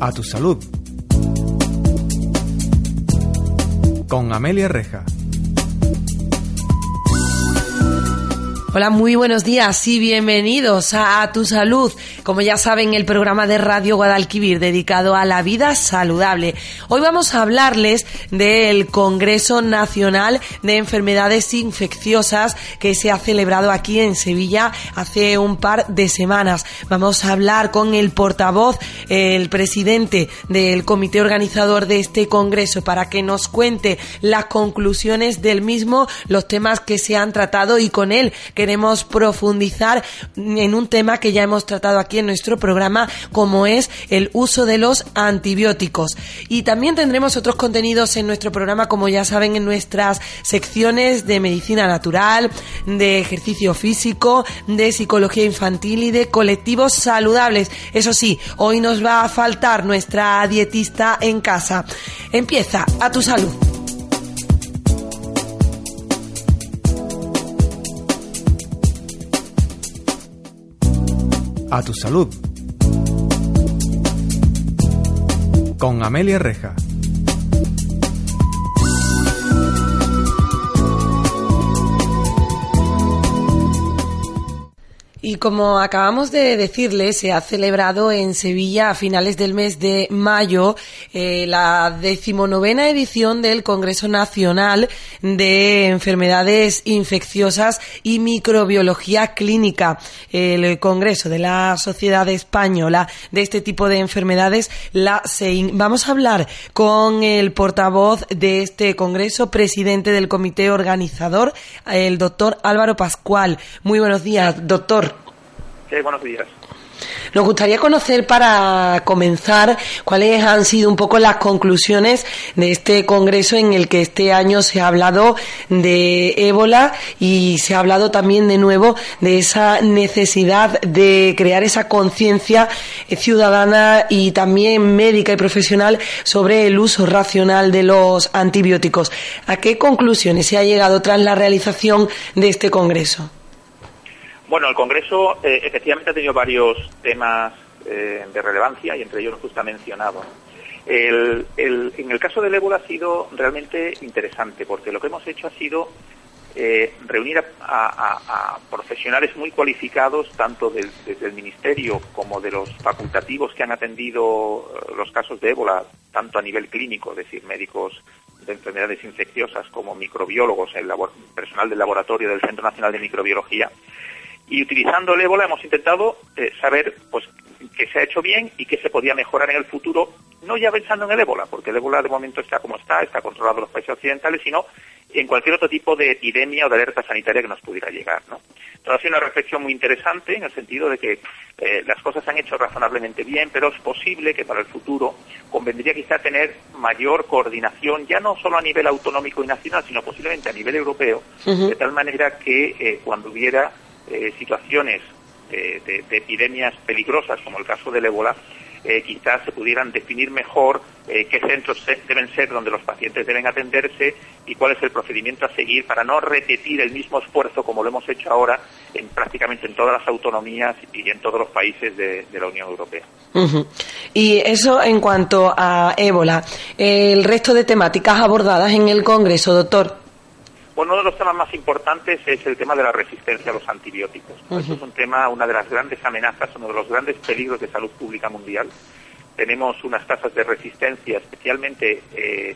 A tu salud. Con Amelia Reja. Hola, muy buenos días y bienvenidos a, Tu Salud. Como ya saben, el programa de Radio Guadalquivir dedicado a la vida saludable. Hoy vamos a hablarles del Congreso Nacional de Enfermedades Infecciosas que se ha celebrado aquí en Sevilla hace un par de semanas. Vamos a hablar con el portavoz, el presidente del comité organizador de este Congreso para que nos cuente las conclusiones del mismo, los temas que se han tratado y con él queremos profundizar en un tema que ya hemos tratado aquí en nuestro programa, como es el uso de los antibióticos. Y también tendremos otros contenidos en nuestro programa, como ya saben, en nuestras secciones de medicina natural, de ejercicio físico, de psicología infantil y de colectivos saludables. Eso sí, hoy nos va a faltar nuestra dietista en casa. Empieza a tu salud. A tu salud. Con Amelia Reja. Como acabamos de decirle, se ha celebrado en Sevilla a finales del mes de mayo eh, la decimonovena edición del Congreso Nacional de Enfermedades Infecciosas y Microbiología Clínica. El Congreso de la Sociedad Española de este tipo de enfermedades, la SEIN. Vamos a hablar con el portavoz de este Congreso, presidente del comité organizador, el doctor Álvaro Pascual. Muy buenos días, doctor buenos. Nos gustaría conocer para comenzar cuáles han sido un poco las conclusiones de este congreso en el que este año se ha hablado de ébola y se ha hablado también de nuevo de esa necesidad de crear esa conciencia ciudadana y también médica y profesional sobre el uso racional de los antibióticos. ¿A qué conclusiones se ha llegado tras la realización de este congreso? Bueno, el Congreso eh, efectivamente ha tenido varios temas eh, de relevancia y entre ellos los que usted ha mencionado. en el caso del ébola ha sido realmente interesante porque lo que hemos hecho ha sido eh, reunir a, profesionales muy cualificados, tanto desde el Ministerio como de los facultativos que han atendido los casos de ébola, tanto a nivel clínico, es decir, médicos de enfermedades infecciosas como microbiólogos, el personal del laboratorio del Centro Nacional de Microbiología, y utilizando el ébola hemos intentado eh, saber pues qué se ha hecho bien y qué se podía mejorar en el futuro, no ya pensando en el ébola, porque el ébola de momento está como está, está controlado en los países occidentales, sino en cualquier otro tipo de epidemia o de alerta sanitaria que nos pudiera llegar. ¿no? Entonces ha sido una reflexión muy interesante en el sentido de que eh, las cosas se han hecho razonablemente bien, pero es posible que para el futuro convendría quizá tener mayor coordinación, ya no solo a nivel autonómico y nacional, sino posiblemente a nivel europeo, de tal manera que eh, cuando hubiera eh, situaciones de, epidemias peligrosas, como el caso del ébola, eh, quizás se pudieran definir mejor eh, qué centros deben ser donde los pacientes deben atenderse y cuál es el procedimiento a seguir para no repetir el mismo esfuerzo como lo hemos hecho ahora en prácticamente en todas las autonomías y en todos los países de, la Unión Europea. Y eso en cuanto a ébola. El resto de temáticas abordadas en el Congreso, doctor. Bueno, uno de los temas más importantes es el tema de la resistencia a los antibióticos. Eso es un tema, una de las grandes amenazas, uno de los grandes peligros de salud pública mundial. Tenemos unas tasas de resistencia, especialmente eh,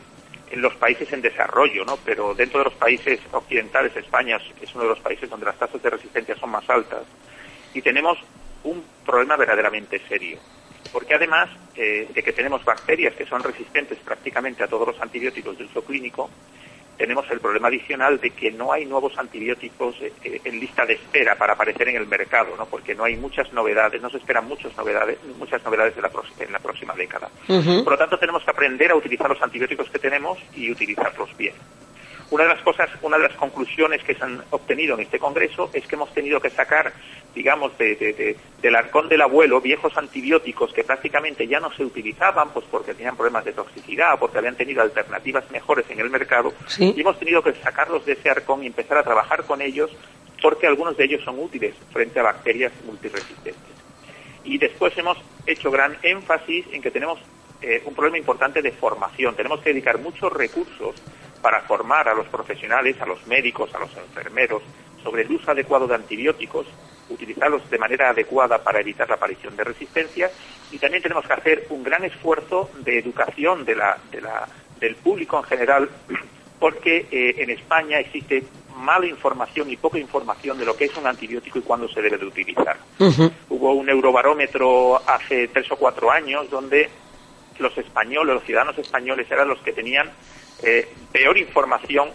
en los países en desarrollo, ¿no? Pero dentro de los países occidentales, España es uno de los países donde las tasas de resistencia son más altas. Y tenemos un problema verdaderamente serio. Porque además eh, de que tenemos bacterias que son resistentes prácticamente a todos los antibióticos de uso clínico, tenemos el problema adicional de que no hay nuevos antibióticos eh, eh, en lista de espera para aparecer en el mercado, ¿no? porque no hay muchas novedades, no se esperan muchas novedades, muchas novedades de la en la próxima década. Por lo tanto, tenemos que aprender a utilizar los antibióticos que tenemos y utilizarlos bien. Una de las cosas, una de las conclusiones que se han obtenido en este congreso es que hemos tenido que sacar, digamos, del arcón del abuelo viejos antibióticos que prácticamente ya no se utilizaban, pues porque tenían problemas de toxicidad o porque habían tenido alternativas mejores en el mercado, y hemos tenido que sacarlos de ese arcón y empezar a trabajar con ellos porque algunos de ellos son útiles frente a bacterias multiresistentes. Y después hemos hecho gran énfasis en que tenemos eh, un problema importante de formación. Tenemos que dedicar muchos recursos para formar a los profesionales, a los médicos, a los enfermeros sobre el uso adecuado de antibióticos, utilizarlos de manera adecuada para evitar la aparición de resistencia y también tenemos que hacer un gran esfuerzo de educación de la, del público en general porque eh, en España existe mala información y poca información de lo que es un antibiótico y cuándo se debe de utilizar. Hubo un eurobarómetro hace tres o cuatro años donde los españoles, los ciudadanos españoles eran los que tenían eh, peor información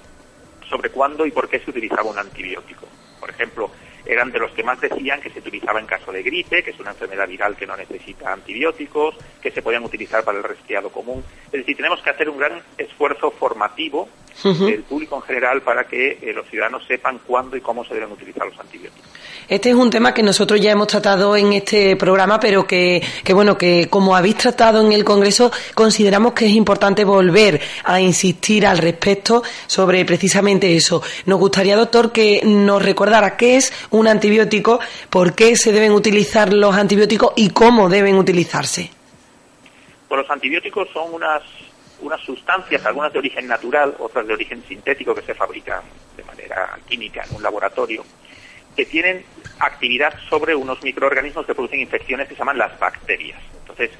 sobre cuándo y por qué se utilizaba un antibiótico. Por ejemplo, eran de los que más decían que se utilizaba en caso de gripe, que es una enfermedad viral que no necesita antibióticos, que se podían utilizar para el resfriado común. Es decir, tenemos que hacer un gran esfuerzo formativo del público en general para que eh, los ciudadanos sepan cuándo y cómo se deben utilizar los antibióticos. Este es un tema que nosotros ya hemos tratado en este programa, pero que, que bueno, que como habéis tratado en el Congreso, consideramos que es importante volver a insistir al respecto sobre precisamente eso. Nos gustaría, doctor, que nos recordara qué es un antibiótico, por qué se deben utilizar los antibióticos y cómo deben utilizarse. Pues los antibióticos son unas unas sustancias, algunas de origen natural, otras de origen sintético que se fabrican de manera química en un laboratorio, que tienen actividad sobre unos microorganismos que producen infecciones que se llaman las bacterias. Entonces,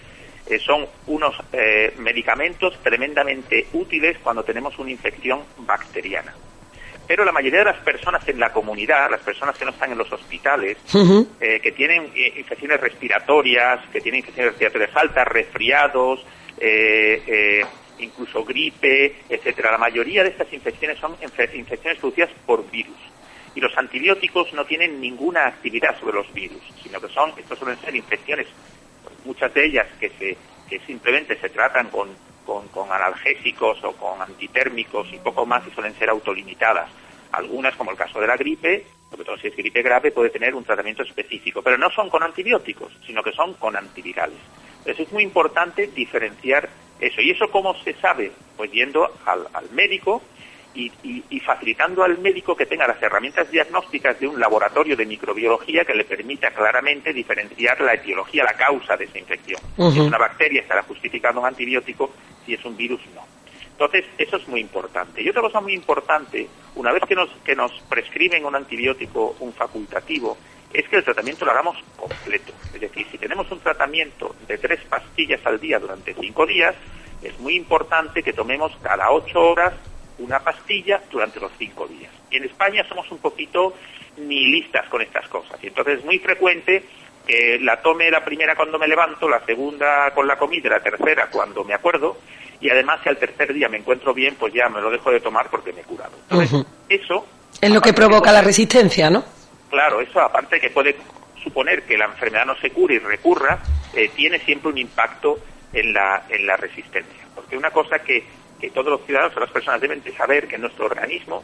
eh, son unos eh, medicamentos tremendamente útiles cuando tenemos una infección bacteriana. Pero la mayoría de las personas en la comunidad, las personas que no están en los hospitales, eh, que tienen infecciones respiratorias, que tienen infecciones respiratorias altas, resfriados, incluso gripe, etcétera. La mayoría de estas infecciones son infecciones producidas por virus. Y los antibióticos no tienen ninguna actividad sobre los virus, sino que son, estos suelen ser infecciones, muchas de ellas que se, que simplemente se tratan con, con, analgésicos o con antitérmicos y poco más y suelen ser autolimitadas. Algunas, como el caso de la gripe, sobre todo si es gripe grave, puede tener un tratamiento específico, pero no son con antibióticos, sino que son con antivirales. Entonces es muy importante diferenciar eso. ¿Y eso cómo se sabe? Pues yendo al, médico y, facilitando al médico que tenga las herramientas diagnósticas de un laboratorio de microbiología que le permita claramente diferenciar la etiología, la causa de esa infección. Si es una bacteria, estará justificando un antibiótico, si es un virus, no. Entonces, eso es muy importante. Y otra cosa muy importante, una vez que nos, que nos prescriben un antibiótico, un facultativo, es que el tratamiento lo hagamos completo. Es decir, si tenemos un tratamiento de tres pastillas al día durante cinco días, es muy importante que tomemos cada ocho horas una pastilla durante los cinco días. Y en España somos un poquito nihilistas con estas cosas. Y entonces es muy frecuente que la tome la primera cuando me levanto, la segunda con la comida la tercera cuando me acuerdo. Y además si al tercer día me encuentro bien, pues ya me lo dejo de tomar porque me he curado. Entonces, eso... Es lo que provoca la resistencia, ¿no? Claro, eso aparte que puede suponer que la enfermedad no se cure y recurra, eh, tiene siempre un impacto en la, en la resistencia. Porque una cosa que, que todos los ciudadanos o las personas deben de saber que en nuestro organismo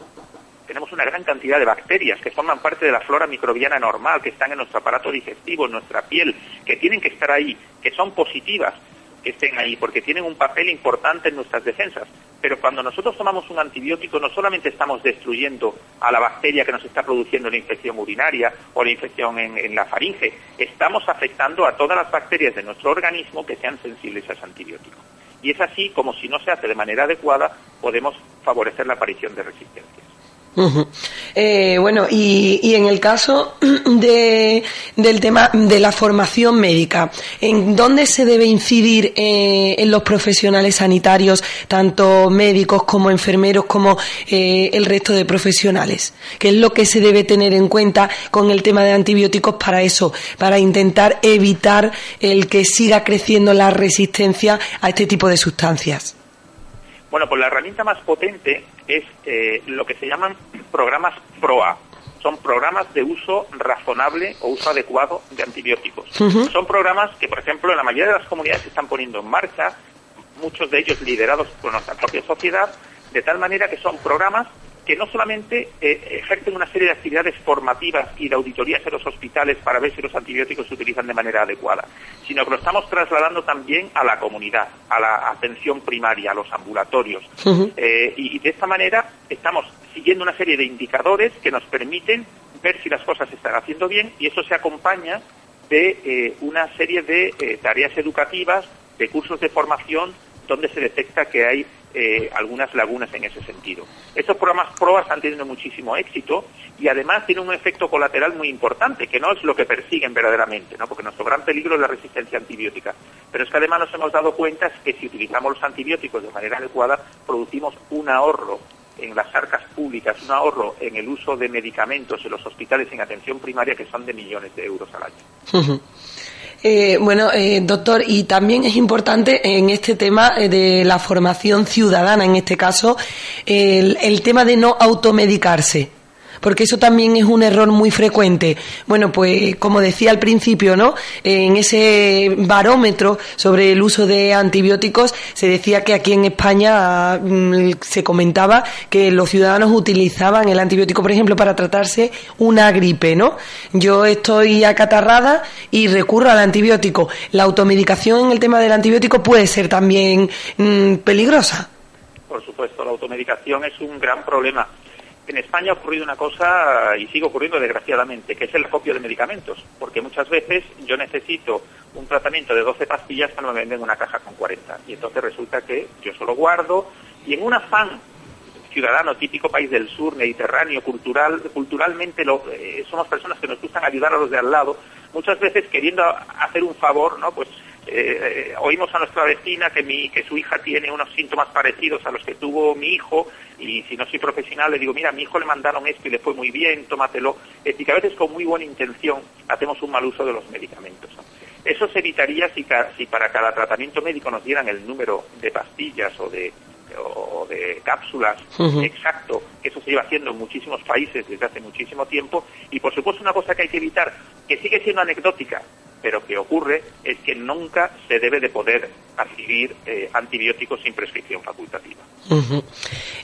tenemos una gran cantidad de bacterias que forman parte de la flora microbiana normal, que están en nuestro aparato digestivo, en nuestra piel, que tienen que estar ahí, que son positivas, que estén ahí, porque tienen un papel importante en nuestras defensas. Pero cuando nosotros tomamos un antibiótico, no solamente estamos destruyendo a la bacteria que nos está produciendo la infección urinaria o la infección en, la faringe, estamos afectando a todas las bacterias de nuestro organismo que sean sensibles a ese antibiótico. Y es así como si no se hace de manera adecuada, podemos favorecer la aparición de resistencias. Eh, bueno, y, en el caso de, del tema de la formación médica, ¿en dónde se debe incidir eh, en los profesionales sanitarios, tanto médicos como enfermeros, como eh, el resto de profesionales? ¿Qué es lo que se debe tener en cuenta con el tema de antibióticos para eso, para intentar evitar el que siga creciendo la resistencia a este tipo de sustancias? Bueno, pues la herramienta más potente es eh, lo que se llaman programas PROA. Son programas de uso razonable o uso adecuado de antibióticos. Son programas que, por ejemplo, en la mayoría de las comunidades se están poniendo en marcha, muchos de ellos liderados por nuestra propia sociedad, de tal manera que son programas que no solamente eh, ejercen una serie de actividades formativas y de auditorías en los hospitales para ver si los antibióticos se utilizan de manera adecuada, sino que lo estamos trasladando también a la comunidad, a la atención primaria, a los ambulatorios. Eh, y, de esta manera estamos siguiendo una serie de indicadores que nos permiten ver si las cosas se están haciendo bien y eso se acompaña de eh, una serie de tareas educativas, de cursos de formación donde se detecta que hay eh, algunas lagunas en ese sentido. Estos programas PROA están teniendo muchísimo éxito y además tienen un efecto colateral muy importante, que no es lo que persiguen verdaderamente, ¿no? porque nuestro gran peligro es la resistencia antibiótica. Pero es que además nos hemos dado cuenta que si utilizamos los antibióticos de manera adecuada, producimos un ahorro en las arcas públicas, un ahorro en el uso de medicamentos en los hospitales en atención primaria que son de millones de euros al año. Eh, bueno, eh, doctor, y también es importante en este tema eh, de la formación ciudadana, en este caso, el, el tema de no automedicarse porque eso también es un error muy frecuente. Bueno, pues como decía al principio, ¿no? En ese barómetro sobre el uso de antibióticos se decía que aquí en España mm, se comentaba que los ciudadanos utilizaban el antibiótico, por ejemplo, para tratarse una gripe, ¿no? Yo estoy acatarrada y recurro al antibiótico. La automedicación en el tema del antibiótico puede ser también mm, peligrosa. Por supuesto, la automedicación es un gran problema en España ha ocurrido una cosa y sigue ocurriendo desgraciadamente, que es el acopio de medicamentos, porque muchas veces yo necesito un tratamiento de 12 pastillas cuando me venden una caja con 40 y entonces resulta que yo solo guardo y en un afán ciudadano típico país del sur, mediterráneo, cultural, culturalmente eh, somos personas que nos gustan ayudar a los de al lado, muchas veces queriendo hacer un favor, ¿no? Pues eh, eh, oímos a nuestra vecina que, mi, que su hija tiene unos síntomas parecidos a los que tuvo mi hijo y si no soy profesional le digo, mira, a mi hijo le mandaron esto y le fue muy bien, tómatelo. y que a veces con muy buena intención hacemos un mal uso de los medicamentos. Eso se evitaría si, si para cada tratamiento médico nos dieran el número de pastillas o de, o de cápsulas exacto, que eso se lleva haciendo en muchísimos países desde hace muchísimo tiempo. Y por supuesto una cosa que hay que evitar, que sigue siendo anecdótica, pero que ocurre es que nunca se debe de poder adquirir eh, antibióticos sin prescripción facultativa.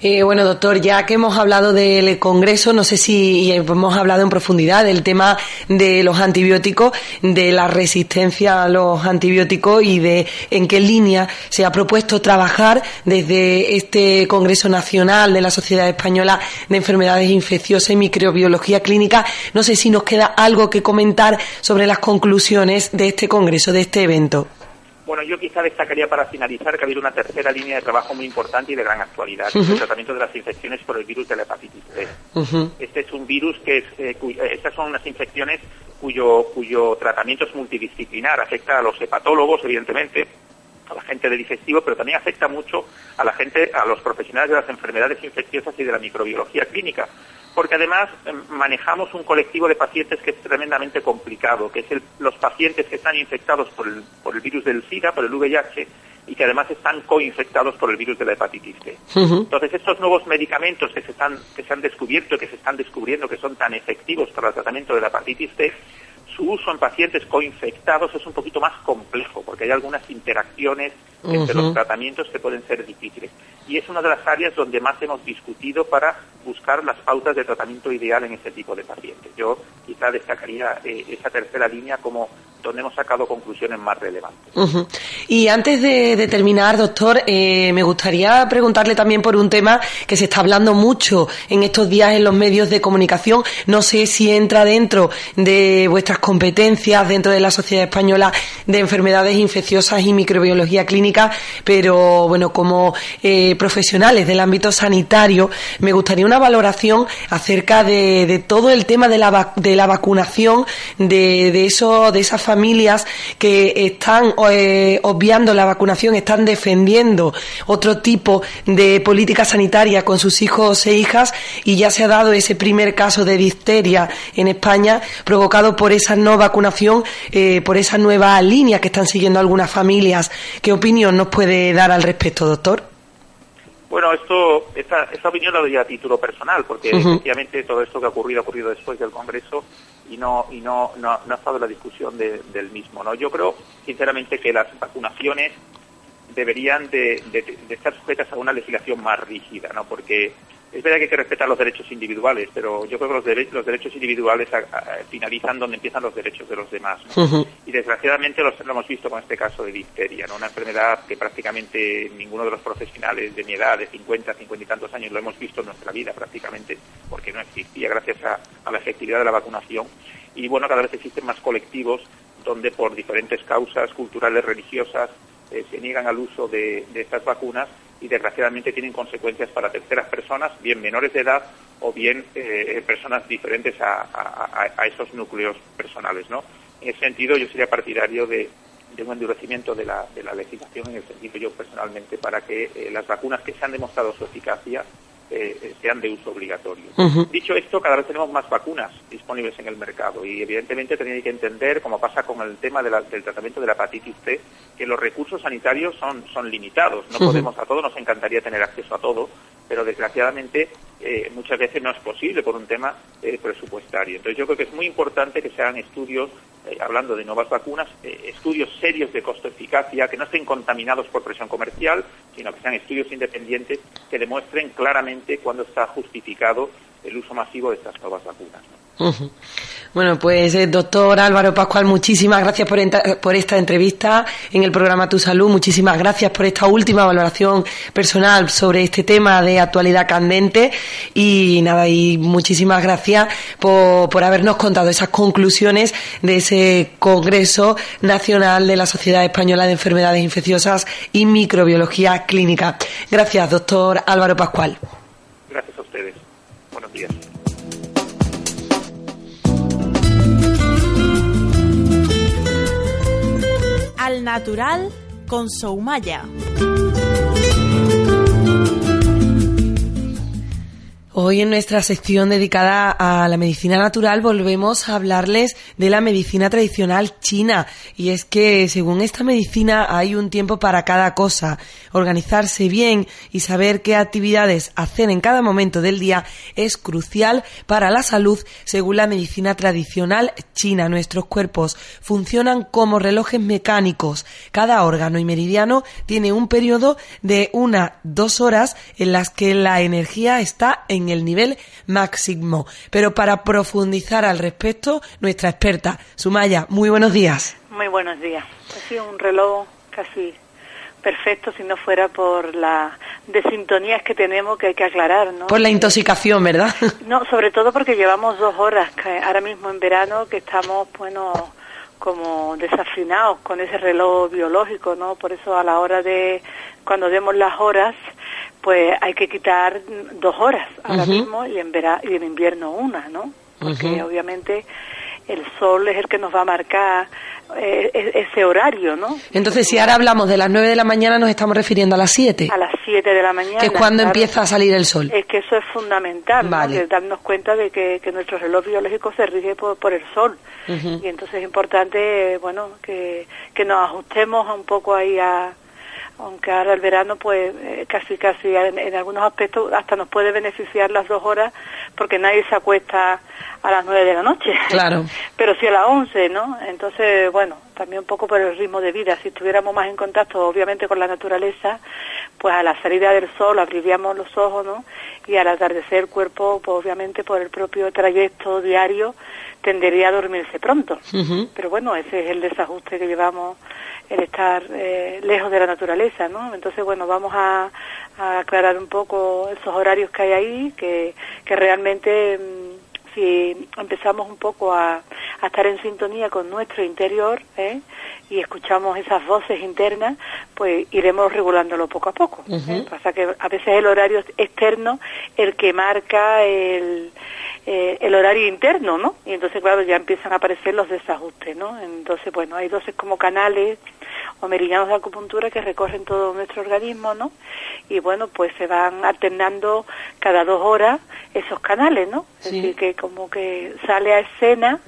Eh, bueno, doctor, ya que hemos hablado del Congreso, no sé si hemos hablado en profundidad del tema de los antibióticos, de la resistencia a los antibióticos y de en qué línea se ha propuesto trabajar desde este Congreso Nacional de la Sociedad Española de Enfermedades Infecciosas y Microbiología Clínica. No sé si nos queda algo que comentar sobre las conclusiones de este congreso, de este evento? Bueno, yo quizá destacaría para finalizar que ha habido una tercera línea de trabajo muy importante y de gran actualidad, el tratamiento de las infecciones por el virus de la hepatitis C. Este es un virus que es, eh, eh, estas son unas infecciones cuyo, cuyo tratamiento es multidisciplinar, afecta a los hepatólogos, evidentemente, a la gente de digestivo, pero también afecta mucho a la gente, a los profesionales de las enfermedades infecciosas y de la microbiología clínica porque además em, manejamos un colectivo de pacientes que es tremendamente complicado, que es los pacientes que están infectados por el, por el virus del SIDA, por el VIH, y que además están coinfectados por el virus de la hepatitis C. Entonces, estos nuevos medicamentos que se, están, que se han descubierto, que se están descubriendo que son tan efectivos para el tratamiento de la hepatitis C, su uso en pacientes coinfectados es un poquito más complejo, porque hay algunas interacciones entre los tratamientos que pueden ser difíciles. Y es una de las áreas donde más hemos discutido para buscar las pautas de tratamiento ideal en este tipo de pacientes. Yo quizá destacaría eh, esa tercera línea como donde hemos sacado conclusiones más relevantes. Y antes de, terminar, doctor, eh, me gustaría preguntarle también por un tema que se está hablando mucho en estos días en los medios de comunicación. No sé si entra dentro de vuestras competencias, dentro de la Sociedad Española de Enfermedades Infecciosas y Microbiología Clínica, pero bueno, como eh, profesionales del ámbito sanitario, me gustaría una valoración acerca de, todo el tema de la, de la vacunación de, de, eso, de esas familias que están eh, obviando la vacunación, están defendiendo otro tipo de política sanitaria con sus hijos e hijas y ya se ha dado ese primer caso de difteria en España provocado por esa no vacunación, eh, por esa nueva línea que están siguiendo algunas familias. ¿Qué opinión nos puede dar al respecto, doctor? Bueno, esto, esta, esta opinión la doy a título personal, porque Ujú. efectivamente todo esto que ha ocurrido ha ocurrido después del Congreso y no y no, no, no ha estado la discusión de- del mismo. ¿no? Yo creo, sinceramente, que las vacunaciones deberían de, de- de estar sujetas a una legislación más rígida, ¿no? Porque es verdad que hay que respetar los derechos individuales, pero yo creo que los, dere- los derechos individuales a- a- finalizan donde empiezan los derechos de los demás. Y desgraciadamente los- lo hemos visto con este caso de difteria, ¿no? una enfermedad que prácticamente ninguno de los profesionales de mi edad, de 50, 50 y tantos años, lo hemos visto en nuestra vida prácticamente, porque no existía gracias a, a la efectividad de la vacunación. Y bueno, cada vez existen más colectivos donde por diferentes causas culturales, religiosas, eh, se niegan al uso de, de estas vacunas y desgraciadamente tienen consecuencias para terceras personas, bien menores de edad o bien eh, personas diferentes a, esos núcleos personales. ¿no? En ese sentido, yo sería partidario de, de un endurecimiento de la, de la legislación en el sentido yo personalmente para que eh, las vacunas que se han demostrado su eficacia eh, eh, sean de uso obligatorio. Dicho esto, cada vez tenemos más vacunas disponibles en el mercado y evidentemente tenéis que entender, como pasa con el tema de la- del tratamiento de la hepatitis C, que los recursos sanitarios son, son limitados. No podemos a todo, nos encantaría tener acceso a todo, pero desgraciadamente eh, muchas veces no es posible por un tema eh, presupuestario. Entonces yo creo que es muy importante que se hagan estudios, eh, hablando de nuevas vacunas, eh, estudios serios de costo-eficacia, que no estén contaminados por presión comercial, sino que sean estudios independientes que demuestren claramente cuándo está justificado el uso masivo de estas nuevas vacunas. ¿no? Bueno, pues eh, doctor Álvaro Pascual, muchísimas gracias por, por esta entrevista en el programa Tu Salud. Muchísimas gracias por esta última valoración personal sobre este tema de actualidad candente. Y nada, y muchísimas gracias por, por habernos contado esas conclusiones de ese Congreso Nacional de la Sociedad Española de Enfermedades Infecciosas y Microbiología Clínica. Gracias, doctor Álvaro Pascual. Gracias a ustedes. Buenos días. Al natural con Soumaya. Hoy en nuestra sección dedicada a la medicina natural volvemos a hablarles de la medicina tradicional china. Y es que según esta medicina hay un tiempo para cada cosa. Organizarse bien y saber qué actividades hacer en cada momento del día es crucial para la salud según la medicina tradicional china. Nuestros cuerpos funcionan como relojes mecánicos. Cada órgano y meridiano tiene un periodo de una dos horas en las que la energía está en el nivel máximo. Pero para profundizar al respecto, nuestra experta, Sumaya, muy buenos días. Muy buenos días. Ha sido un reloj casi perfecto si no fuera por la desintonías que tenemos que hay que aclarar, ¿no? Por la intoxicación, ¿verdad? No, sobre todo porque llevamos dos horas ahora mismo en verano que estamos, bueno, como desafinados con ese reloj biológico, ¿no? Por eso a la hora de cuando demos las horas, pues hay que quitar dos horas ahora mismo y en vera- y en invierno una, ¿no? Porque obviamente el sol es el que nos va a marcar eh, ese horario, ¿no? Entonces, si ahora hablamos de las 9 de la mañana, nos estamos refiriendo a las 7, A las 7 de la mañana. que es cuando claro. empieza a salir el sol. Es que eso es fundamental, ¿no? Vale. Darnos cuenta de que, que nuestro reloj biológico se rige por, por el sol. Y entonces es importante, bueno, que, que nos ajustemos un poco ahí a, aunque ahora el verano, pues eh, casi, casi en, en algunos aspectos hasta nos puede beneficiar las dos horas, porque nadie se acuesta a las nueve de la noche. Claro. Pero sí a las once, ¿no? Entonces, bueno, también un poco por el ritmo de vida. Si estuviéramos más en contacto, obviamente, con la naturaleza, pues a la salida del sol abriríamos los ojos, ¿no? Y al atardecer el cuerpo, pues obviamente por el propio trayecto diario, tendería a dormirse pronto. Pero bueno, ese es el desajuste que llevamos, el estar eh, lejos de la naturaleza, ¿no? Entonces, bueno, vamos a, a aclarar un poco esos horarios que hay ahí, que, que realmente mm, si empezamos un poco a, a estar en sintonía con nuestro interior ¿eh? y escuchamos esas voces internas, pues iremos regulándolo poco a poco. ¿eh? Pasa que a veces el horario externo el que marca el, eh, el horario interno, ¿no? Y entonces, claro, ya empiezan a aparecer los desajustes, ¿no? Entonces, bueno, hay 12 como canales o meridianos de acupuntura que recorren todo nuestro organismo, ¿no? Y bueno, pues se van alternando cada dos horas esos canales, ¿no? Es Sí. decir, que como que sale a escena,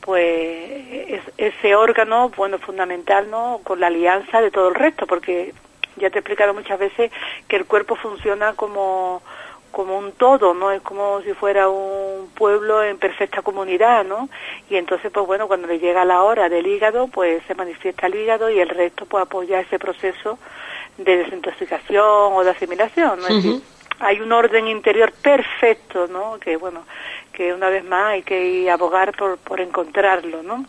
pues es- ese órgano, bueno, fundamental, ¿no? Con la alianza de todo el resto, porque Ya te he explicado muchas veces que el cuerpo funciona como como un todo, ¿no? Es como si fuera un pueblo en perfecta comunidad, ¿no? Y entonces, pues bueno, cuando le llega la hora del hígado, pues se manifiesta el hígado y el resto pues apoya ese proceso de desintoxicación o de asimilación, ¿no? Es decir, hay un orden interior perfecto, ¿no? Que bueno, que una vez más hay que ir a abogar por, por encontrarlo, ¿no?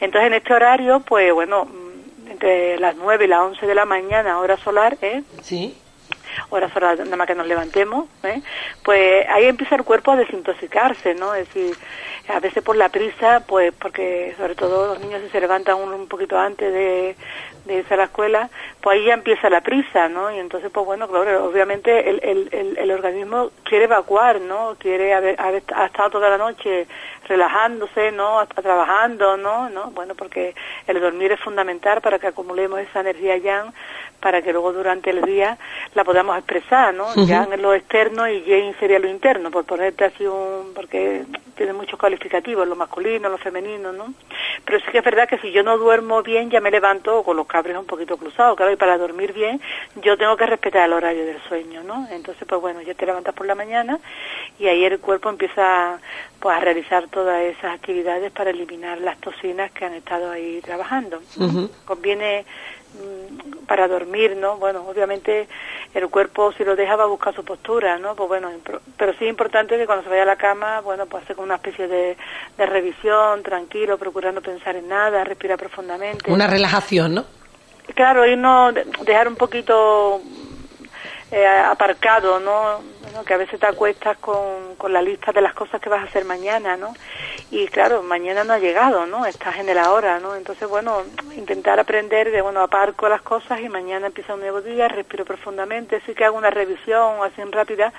Entonces en este horario, pues bueno, entre las 9 y las 11 de la mañana, hora solar, ¿eh? Sí. Hora solar, nada más que nos levantemos, ¿eh? Pues ahí empieza el cuerpo a desintoxicarse, ¿no? Es decir, a veces por la prisa, pues porque sobre todo los niños si se levantan un, un poquito antes de, de irse a la escuela, pues ahí ya empieza la prisa, ¿no? Y entonces, pues bueno, obviamente el, el, el, el organismo quiere evacuar, ¿no? Quiere haber, haber ha estado toda la noche relajándose, ¿no? Hasta trabajando, ¿no? ¿no? Bueno, porque el dormir es fundamental para que acumulemos esa energía yang para que luego durante el día la podamos expresar, ¿no? Yang en lo externo y yin sería lo interno, por ponerte así un... porque tiene muchos calificativos, lo masculino, lo femenino, ¿no? Pero sí que es verdad que si yo no duermo bien ya me levanto con los cabres un poquito cruzados, claro, y para dormir bien yo tengo que respetar el horario del sueño, ¿no? Entonces, pues bueno, ya te levantas por la mañana y ahí el cuerpo empieza pues a realizar todas esas actividades para eliminar las toxinas que han estado ahí trabajando. Conviene para dormir, ¿no? Bueno, obviamente el cuerpo si lo deja va a buscar su postura, ¿no? Pues bueno, pero sí es importante que cuando se vaya a la cama, bueno, pues hacer como una especie de, de revisión, tranquilo, procurando pensar en nada, respirar profundamente. Una relajación, ¿no? Claro, irnos, de- dejar un poquito eh, aparcado, ¿no? Bueno, que a veces te acuestas con, con la lista de las cosas que vas a hacer mañana, ¿no? Y claro, mañana no ha llegado, ¿no? Estás en el ahora, ¿no? Entonces, bueno, intentar aprender de, bueno, aparco las cosas y mañana empieza un nuevo día, respiro profundamente, sí que hago una revisión así rápida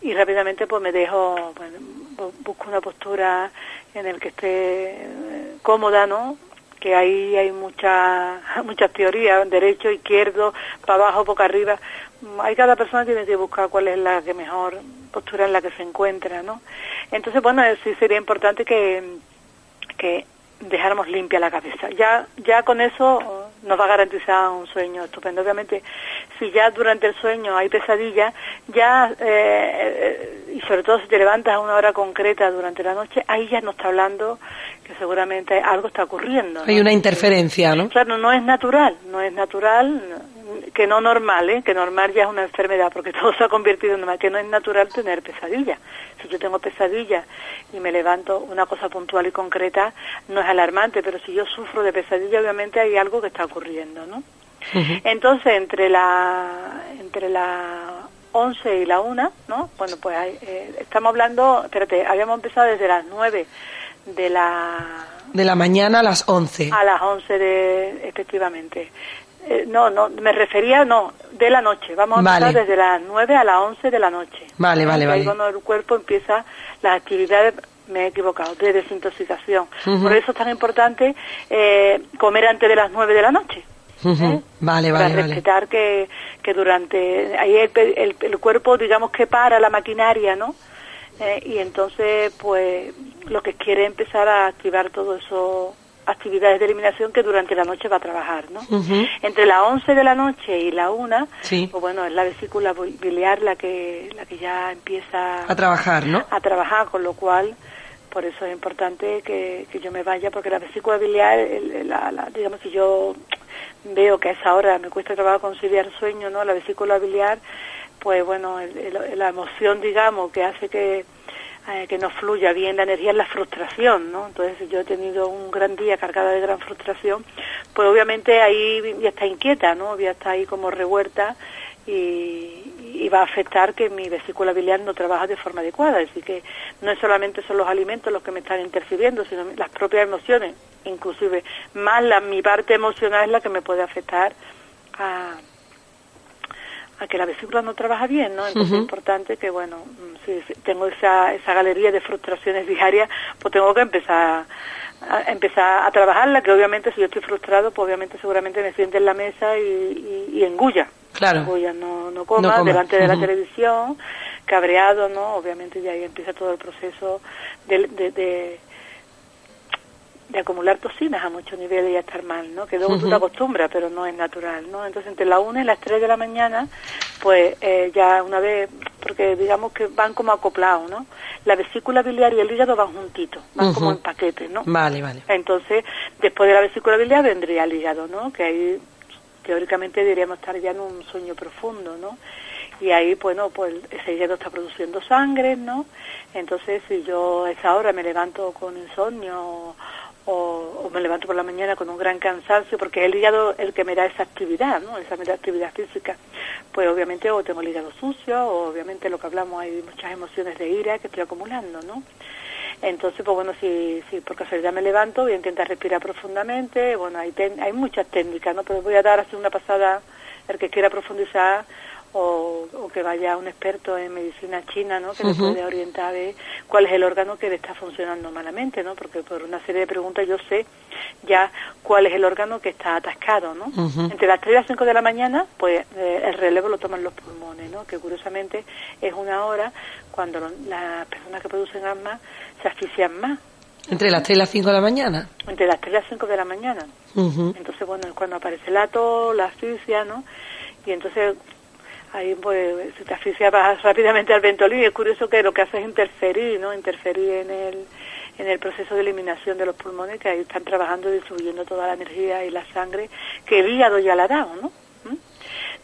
y rápidamente pues me dejo, bueno, bu- busco una postura en el que esté eh, cómoda, ¿no? que ahí hay muchas muchas teorías, derecho, izquierdo, para abajo, boca arriba. Hay cada persona tiene que buscar cuál es la que mejor postura en la que se encuentra, ¿no? Entonces, bueno, sí sería importante que, que dejáramos limpia la cabeza. Ya, ya con eso oh, nos va a garantizar un sueño estupendo. Obviamente, si ya durante el sueño hay pesadilla, ya, eh, eh, y sobre todo si te levantas a una hora concreta durante la noche, ahí ya nos está hablando que seguramente algo está ocurriendo. ¿no? Hay una interferencia, ¿no? Claro, no es natural, no es natural, que no normal, ¿eh? que normal ya es una enfermedad, porque todo se ha convertido en normal, que no es natural tener pesadillas. Si yo tengo pesadillas y me levanto una cosa puntual y concreta, no es alarmante, pero si yo sufro de pesadilla, obviamente hay algo que está ocurriendo, ¿no? Entonces, entre la entre la 11 y la 1, ¿no? Bueno, pues hay, eh, estamos hablando, espérate, habíamos empezado desde las 9 de la De la mañana a las 11. a las 11 de, efectivamente. Eh, no, no, me refería, no, de la noche. Vamos a empezar desde las 9 a las 11 de la noche. Vale, vale, ahí vale. cuando el cuerpo empieza las actividades, me he equivocado, de desintoxicación. Por eso es tan importante eh, comer antes de las 9 de la noche. ¿eh? Vale, para vale, vale. respetar que, que durante ahí el, el, el cuerpo digamos que para la maquinaria no Eh, y entonces pues lo que quiere empezar a activar todo eso actividades de eliminación que durante la noche va a trabajar no entre las 11 de la noche y la 1 Sí. pues bueno es la vesícula bi- biliar la que la que ya empieza A trabajar, ¿no? a trabajar, con lo cual por eso es importante que, que yo me vaya, porque la vesícula biliar, el- la- la- digamos, si yo veo que a esa hora me cuesta trabajo conciliar sueño, ¿no? La vesícula biliar, pues bueno, el- el- la emoción, digamos, que hace que, eh, que no fluya bien la energía es la frustración, ¿no? Entonces, yo he tenido un gran día cargado de gran frustración, pues obviamente ahí ya está inquieta, ¿no? Ya está ahí como revuelta y, y va a afectar que mi vesícula biliar no trabaja de forma adecuada. Así que no es solamente son los alimentos los que me están interfiriendo, sino las propias emociones, inclusive más la, mi parte emocional es la que me puede afectar a, a que la vesícula no trabaja bien, ¿no? Entonces es importante que, bueno, mm, si tengo esa, esa galería de frustraciones diarias, pues tengo que empezar a, empezar a trabajarla, que obviamente si yo estoy frustrado, pues obviamente seguramente me siente en la mesa y, y, y engulla. Claro. Engulla, no, no coma, No coma. delante de la televisión, cabreado, ¿no? Obviamente ya ahí empieza todo el proceso de, de, de, de acumular toxinas a muchos niveles y a estar mal, ¿no? Que luego tú te acostumbras, pero no es natural, ¿no? Entonces, entre las 1 y las 3 de la mañana, pues eh, ya una vez, porque digamos que van como acoplados, ¿no? La vesícula biliar y el hígado van juntitos, van como en paquetes, ¿no? Vale, vale. Entonces, después de la vesícula biliar vendría el hígado, ¿no? Que ahí teóricamente deberíamos estar ya en un sueño profundo, ¿no? Y ahí, bueno, pues ese hígado está produciendo sangre, ¿no? Entonces, si yo a esa hora me levanto con insomnio o, me levanto por la mañana con un gran cansancio, porque es el hígado el que me da esa actividad, ¿no? Esa actividad física, pues obviamente o tengo el hígado sucio, o obviamente lo que hablamos, hay muchas emociones de ira que estoy acumulando, ¿no? Entonces, pues bueno, si, si por casualidad me levanto, voy a intentar respirar profundamente, bueno, hay, hay muchas técnicas, ¿no? Pero voy a dar así una pasada, el que quiera profundizar, o, que vaya un experto en medicina china, ¿no? Que le puede orientar de cuál es el órgano que le está funcionando malamente, ¿no? Porque por una serie de preguntas yo sé ya cuál es el órgano que está atascado, ¿no? Entre las 3 y las 5 de la mañana, pues eh, el relevo lo toman los pulmones, ¿no? Que curiosamente es una hora cuando las personas que producen asma se asfixian más. ¿Entre las 3 y las 5 de la mañana? Entre las 3 y las 5 de la mañana. Entonces, bueno, es cuando aparece el ato, la asfixia, ¿no? Y entonces ahí pues se te asfixia rápidamente al ventolín y es curioso que lo que hace es interferir, ¿no? Interferir en el, en el proceso de eliminación de los pulmones que ahí están trabajando distribuyendo toda la energía y la sangre que el hígado ya la ha dado, ¿no? ¿Mm?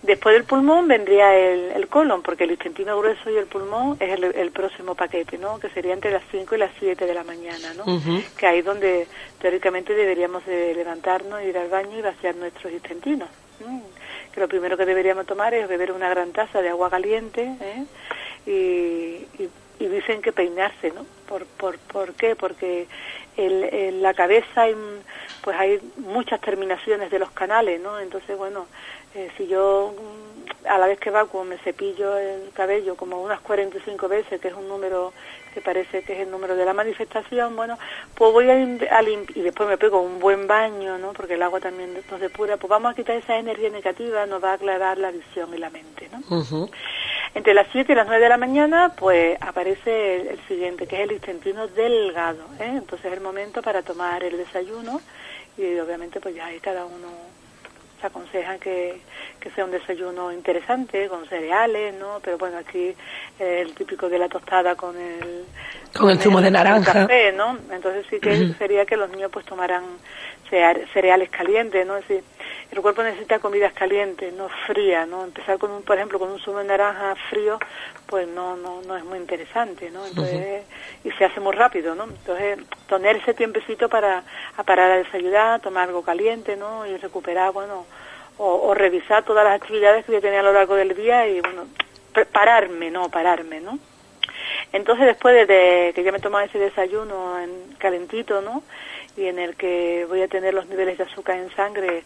Después del pulmón vendría el, el, colon, porque el intestino grueso y el pulmón es el, próximo paquete, ¿no? Que sería entre las 5 y las 7 de la mañana, ¿no? Que ahí es donde teóricamente deberíamos de levantarnos, ir al baño y vaciar nuestros intestinos que lo primero que deberíamos tomar es beber una gran taza de agua caliente ¿eh? y, dicen que peinarse, ¿no? ¿Por, por, por qué? Porque en la cabeza hay, pues hay muchas terminaciones de los canales, ¿no? Entonces, bueno, eh, si yo mm, a la vez que evacuo me cepillo el cabello como unas 45 veces, que es un número que parece que es el número de la manifestación, bueno, pues voy a, y después me pego un buen baño, ¿no? Porque el agua también nos depura, pues vamos a quitar esa energía negativa, nos va a aclarar la visión y la mente, ¿no? Entre las 7 y las 9 de la mañana, pues aparece el, siguiente, que es el intestino delgado, ¿eh? Entonces es el momento para tomar el desayuno y obviamente pues ya hay cada uno se aconseja que, que sea un desayuno interesante, con cereales, ¿no? Pero bueno, aquí el típico de la tostada con el... Con, el zumo de naranja. Café, ¿no? Entonces sí que sería que los niños pues tomaran cereales calientes, ¿no? Es decir, el cuerpo necesita comidas calientes, no frías, ¿no? Empezar con un, por ejemplo, con un zumo de naranja frío, pues no, no, no es muy interesante, ¿no? Entonces, y se hace muy rápido, ¿no? Entonces, tener ese tiempecito para parar a desayunar, tomar algo caliente, ¿no? Y recuperar, bueno, o, revisar todas las actividades que yo tenía a lo largo del día y, bueno, pararme, ¿no? Pararme, ¿no? Entonces, después de, que ya me tomaba ese desayuno en calentito, ¿no? Y en el que voy a tener los niveles de azúcar en sangre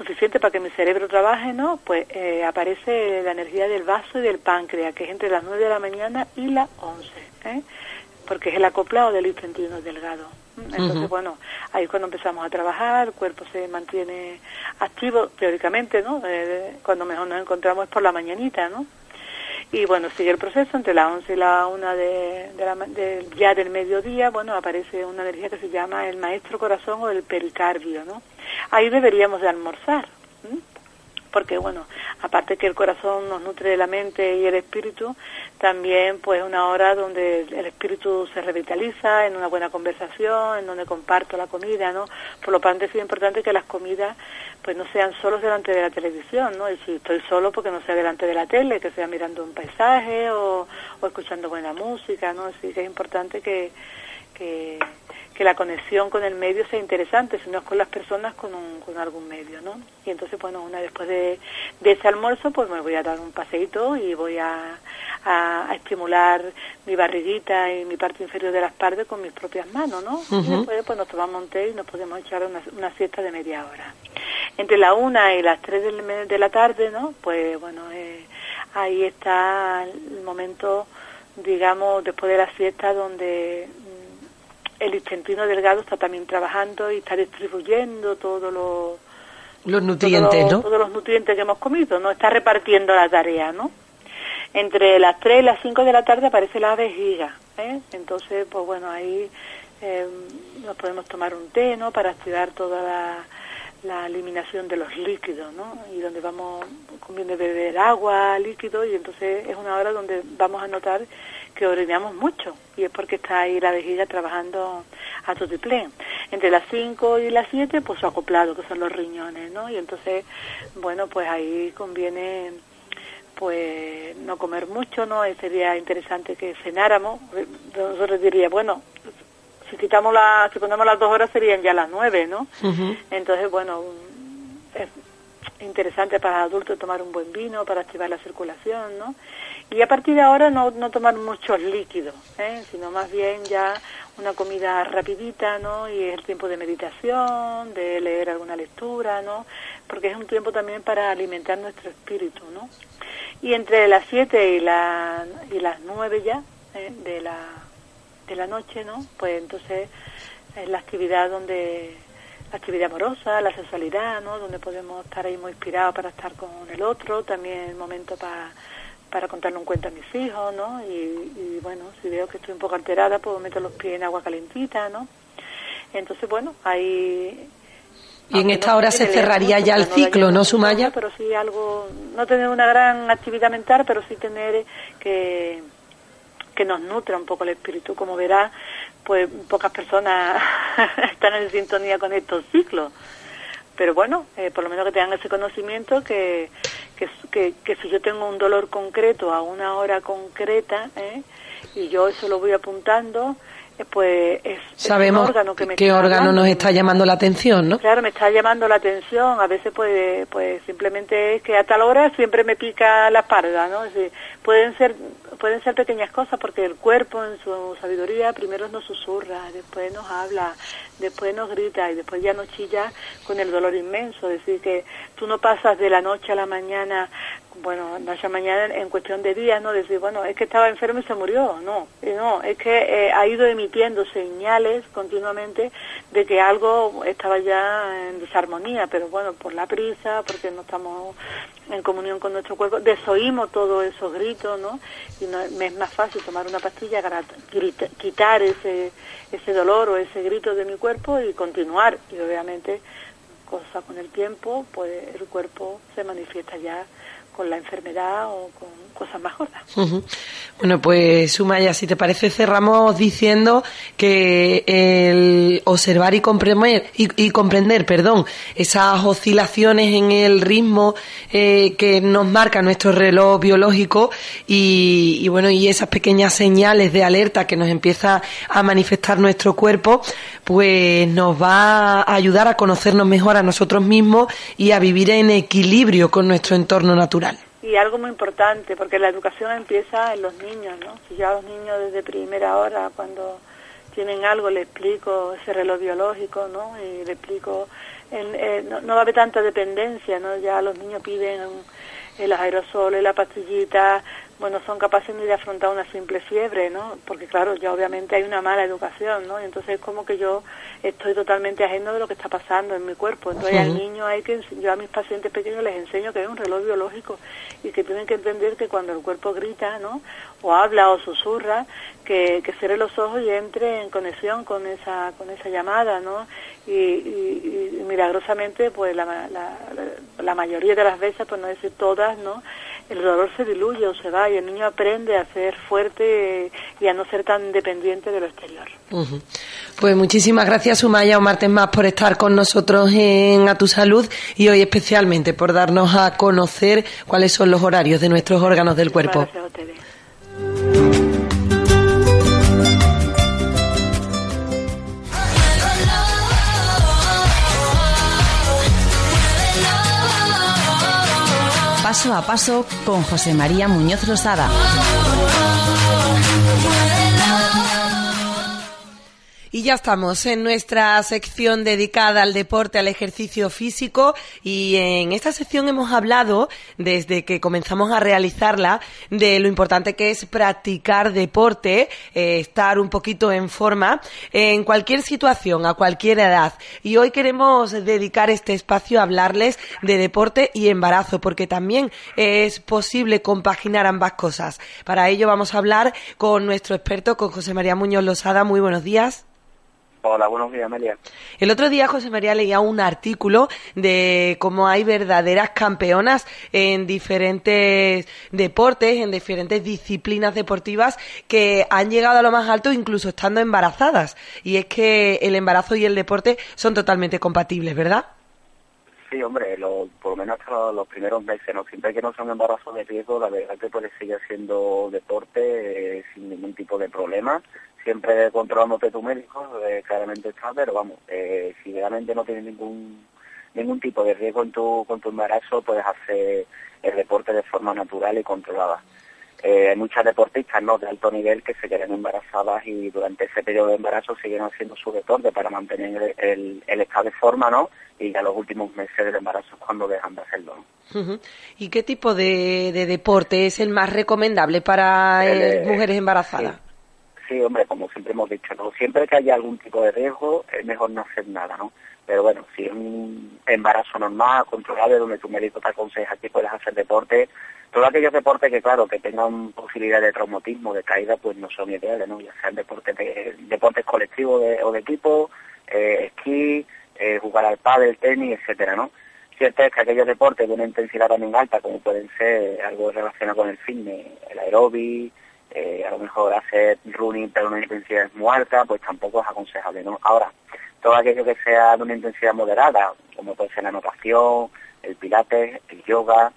suficiente para que mi cerebro trabaje, ¿no? Pues eh, aparece la energía del vaso y del páncreas, que es entre las 9 de la mañana y las 11, ¿eh? Porque es el acoplado del intestino delgado. Entonces, bueno, ahí es cuando empezamos a trabajar, el cuerpo se mantiene activo, teóricamente, ¿no? Eh, cuando mejor nos encontramos es por la mañanita, ¿no? Y bueno, sigue el proceso entre las 11 y la 1 de, de, la, de, ya del mediodía, bueno, aparece una energía que se llama el maestro corazón o el pericarbio, ¿no? Ahí deberíamos de almorzar, porque bueno, aparte que el corazón nos nutre de la mente y el espíritu, también pues una hora donde el espíritu se revitaliza, en una buena conversación, en donde comparto la comida, ¿no? Por lo tanto es importante que las comidas pues no sean solos delante de la televisión, ¿no? Y si estoy solo, porque no sea delante de la tele, que sea mirando un paisaje o, o escuchando buena música, ¿no? Así que es importante que, que que la conexión con el medio sea interesante, si no es con las personas, con, con algún medio, ¿no? Y entonces, bueno, una después de, ese almuerzo, pues me voy a dar un paseíto y voy a, a, estimular mi barriguita y mi parte inferior de las partes con mis propias manos, ¿no? Y después, pues nos tomamos un té y nos podemos echar una, una siesta de media hora. Entre la una y las tres de, de la tarde, ¿no? Pues, bueno, eh, ahí está el momento digamos, después de la siesta, donde el intestino delgado está también trabajando y está distribuyendo todos los los nutrientes, ¿no? Todos los nutrientes que hemos comido, ¿no? Está repartiendo la tarea, ¿no? Entre las 3 y las 5 de la tarde aparece la vejiga, ¿eh? Entonces, pues bueno, ahí eh, nos podemos tomar un té, ¿no? Para activar toda la, la eliminación de los líquidos, ¿no? Y donde vamos, conviene beber agua, líquido, y entonces es una hora donde vamos a notar que orinamos mucho, y es porque está ahí la vejiga trabajando a totiplén. Entre las 5 y las 7, pues acoplado, que son los riñones, ¿no? Y entonces, bueno, pues ahí conviene pues no comer mucho, ¿no? Sería interesante que cenáramos. Nosotros diría, bueno, si quitamos la, si ponemos las dos horas serían ya las nueve, ¿no? Entonces, bueno, es interesante para el adulto tomar un buen vino para activar la circulación, ¿no? Y a partir de ahora no, no tomar muchos líquidos, ¿eh? sino más bien ya una comida rapidita, ¿no? Y es el tiempo de meditación, de leer alguna lectura, ¿no? Porque es un tiempo también para alimentar nuestro espíritu, ¿no? Y entre las 7 y, la, y las 9 ya ¿eh? de, la, de la noche, ¿no? Pues entonces es la actividad donde la actividad amorosa, la sexualidad, ¿no? Donde podemos estar ahí muy inspirados para estar con el otro, también el momento para para contarle un cuento a mis hijos, ¿no? Y, y, bueno, si veo que estoy un poco alterada, puedo meter los pies en agua calentita, ¿no? Entonces, bueno, ahí y en esta hora se cerraría ya el ciclo, ¿no, Sumaya? Pero sí algo, no tener una gran actividad mental, pero sí tener que, que nos nutra un poco el espíritu. Como verás, pues pocas personas están en sintonía con estos ciclos. Pero bueno, eh, por lo menos que tengan ese conocimiento que, que, que, si yo tengo un dolor concreto a una hora concreta, ¿eh? y yo eso lo voy apuntando, pues es, Sabemos órgano que me qué órgano nos está llamando la atención, ¿no? Claro, me está llamando la atención. A veces pues, pues simplemente es que a tal hora siempre me pica la espalda, ¿no? Es decir, pueden ser pueden ser pequeñas cosas porque el cuerpo en su sabiduría primero nos susurra, después nos habla, después nos grita y después ya nos chilla con el dolor inmenso. Es decir, que tú no pasas de la noche a la mañana bueno, noche mañana en cuestión de días, ¿no? Decir, bueno, es que estaba enfermo y se murió, no, no, es que eh, ha ido emitiendo señales continuamente de que algo estaba ya en desarmonía, pero bueno, por la prisa, porque no estamos en comunión con nuestro cuerpo, desoímos todos esos gritos, ¿no? Y no, me es más fácil tomar una pastilla quitar ese, ese dolor o ese grito de mi cuerpo y continuar. Y obviamente, cosa con el tiempo, pues el cuerpo se manifiesta ya con la enfermedad o con cosas más gordas. Bueno, pues Sumaya, si te parece, cerramos diciendo que el observar y comprender, y, comprender perdón, esas oscilaciones en el ritmo eh, que nos marca nuestro reloj biológico y, y, bueno, y esas pequeñas señales de alerta que nos empieza a manifestar nuestro cuerpo, pues nos va a ayudar a conocernos mejor a nosotros mismos y a vivir en equilibrio con nuestro entorno natural. Y algo muy importante, porque la educación empieza en los niños, ¿no? Si yo a los niños desde primera hora, cuando tienen algo, le explico ese reloj biológico, ¿no? Y le explico, eh, no, no, va a haber tanta dependencia, ¿no? Ya los niños piden el aerosol, la pastillita, bueno, son capaces de afrontar una simple fiebre, ¿no? Porque claro, ya obviamente hay una mala educación, ¿no? Y entonces es como que yo estoy totalmente ajeno de lo que está pasando en mi cuerpo. Entonces al niño hay que, yo a mis pacientes pequeños les enseño que es un reloj biológico y que tienen que entender que cuando el cuerpo grita, ¿no? O habla o susurra, que, que cierre los ojos y entre en conexión con esa, con esa llamada, ¿no? Y, y, milagrosamente, pues la, la, la mayoría de las veces, pues no decir todas, ¿no? El dolor se diluye o se va y el niño aprende a ser fuerte y a no ser tan dependiente de lo exterior. Pues muchísimas gracias Sumaya un martes más por estar con nosotros en A Tu Salud y hoy especialmente por darnos a conocer cuáles son los horarios de nuestros órganos del cuerpo. Gracias a ustedes. Paso a paso con José María Muñoz Losada. Y ya estamos en nuestra sección dedicada al deporte, al ejercicio físico y en esta sección hemos hablado, desde que comenzamos a realizarla, de lo importante que es practicar deporte, eh, estar un poquito en forma en cualquier situación, a cualquier edad. Y hoy queremos dedicar este espacio a hablarles de deporte y embarazo, porque también es posible compaginar ambas cosas. Para ello vamos a hablar con nuestro experto, con José María Muñoz Losada. Muy buenos días. Hola, buenos días, Amelia. El otro día José María leía un artículo de cómo hay verdaderas campeonas en diferentes deportes, en diferentes disciplinas deportivas que han llegado a lo más alto incluso estando embarazadas. Y es que el embarazo y el deporte son totalmente compatibles, ¿verdad? Sí, hombre, por lo menos hasta los, primeros meses, ¿no? Siempre que no son embarazos de riesgo, la verdad que puede seguir haciendo deporte eh, sin ningún tipo de problema siempre controlándote tu médico, eh, claramente está, pero vamos, eh, si realmente no tienes ningún ningún tipo de riesgo en tu, con tu embarazo, puedes hacer el deporte de forma natural y controlada. Eh, hay muchas deportistas ¿no? de alto nivel que se quedan embarazadas y durante ese periodo de embarazo siguen haciendo su deporte para mantener el, estado de forma ¿no? y ya los últimos meses del embarazo es cuando dejan de hacerlo. ¿Y qué tipo de, deporte es el más recomendable para mujeres embarazadas? sí, hombre, como siempre hemos dicho, ¿no? Siempre que haya algún tipo de riesgo, es mejor no hacer nada, ¿no? Pero bueno, si es un embarazo normal, controlable, donde tu médico te aconseja que puedes hacer deporte, todos aquellos deportes que, claro, que tengan posibilidad de traumatismo, de caída, pues no son ideales, ¿no? Ya sean deportes, de, deportes colectivos o de equipo, eh, esquí, eh, jugar al pádel, tenis, etcétera, ¿no? Cierto es que aquellos deportes de una intensidad también alta, como pueden ser algo relacionado con el fitness, el aeróbic, eh, a lo mejor hacer running pero una intensidad muy alta, pues tampoco es aconsejable, ¿no? Ahora, todo aquello que sea de una intensidad moderada, como puede ser la natación, el pilates, el yoga,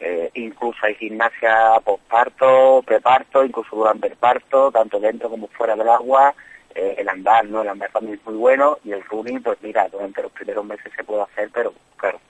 eh, incluso hay gimnasia postparto, preparto, incluso durante el parto, tanto dentro como fuera del agua, eh, el andar, ¿no? El andar también es muy bueno y el running, pues mira, durante los primeros meses se puede hacer, pero claro,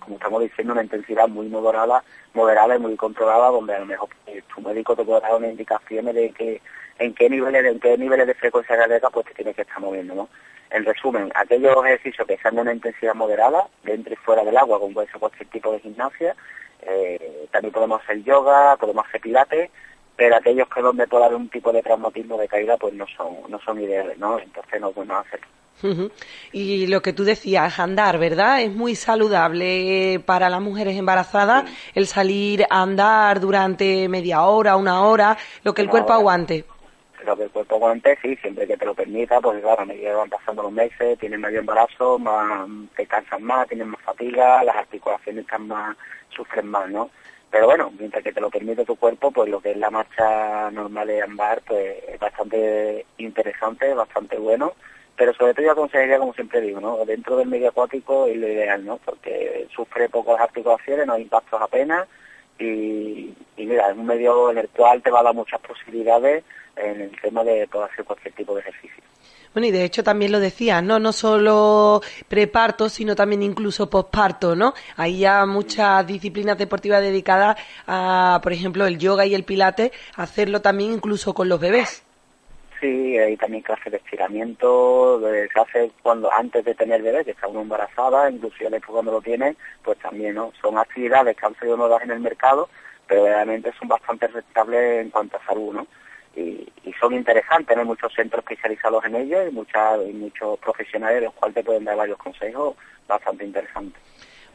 como estamos diciendo, una intensidad muy moderada, moderada y muy controlada, donde a lo mejor pues, tu médico te puede dar unas indicaciones de que en qué niveles, en qué niveles de frecuencia cardíaca pues te tienes que estar moviendo, ¿no? En resumen, aquellos ejercicios que sean de una intensidad moderada, dentro y fuera del agua, como puede ser cualquier tipo de gimnasia, eh, también podemos hacer yoga, podemos hacer pilates, pero aquellos que donde puede haber un tipo de traumatismo de caída, pues no son, no son ideales, ¿no? Entonces no podemos hacerlo. Y lo que tú decías, andar, ¿verdad? Es muy saludable para las mujeres embarazadas el salir a andar durante media hora, una hora, lo que el cuerpo aguante. Lo que el cuerpo aguante, sí, siempre que te lo permita, pues claro, a medida que van pasando los meses, tienes medio embarazo, más, te cansas más, tienes más fatiga, las articulaciones están más, sufren más, ¿no? Pero bueno, mientras que te lo permite tu cuerpo, pues lo que es la marcha normal de andar, pues es bastante interesante, bastante bueno pero sobre todo yo aconsejaría, como siempre digo, ¿no? dentro del medio acuático es lo ideal, ¿no? porque sufre pocas articulaciones, no hay impactos apenas y, mira, es un medio en te va a dar muchas posibilidades en el tema de poder hacer cualquier tipo de ejercicio. Bueno, y de hecho también lo decía, ¿no? No solo preparto, sino también incluso posparto, ¿no? Hay ya muchas disciplinas deportivas dedicadas a, por ejemplo, el yoga y el pilate, hacerlo también incluso con los bebés. Sí, hay también clases de estiramiento, se hace cuando antes de tener bebé, que está uno embarazada, inclusive después cuando lo tiene, pues también no son actividades que han sido nuevas en el mercado, pero realmente son bastante rentables en cuanto a salud, ¿no? Y, son interesantes, hay muchos centros especializados en ello y, muchas, y muchos profesionales los cuales te pueden dar varios consejos bastante interesantes.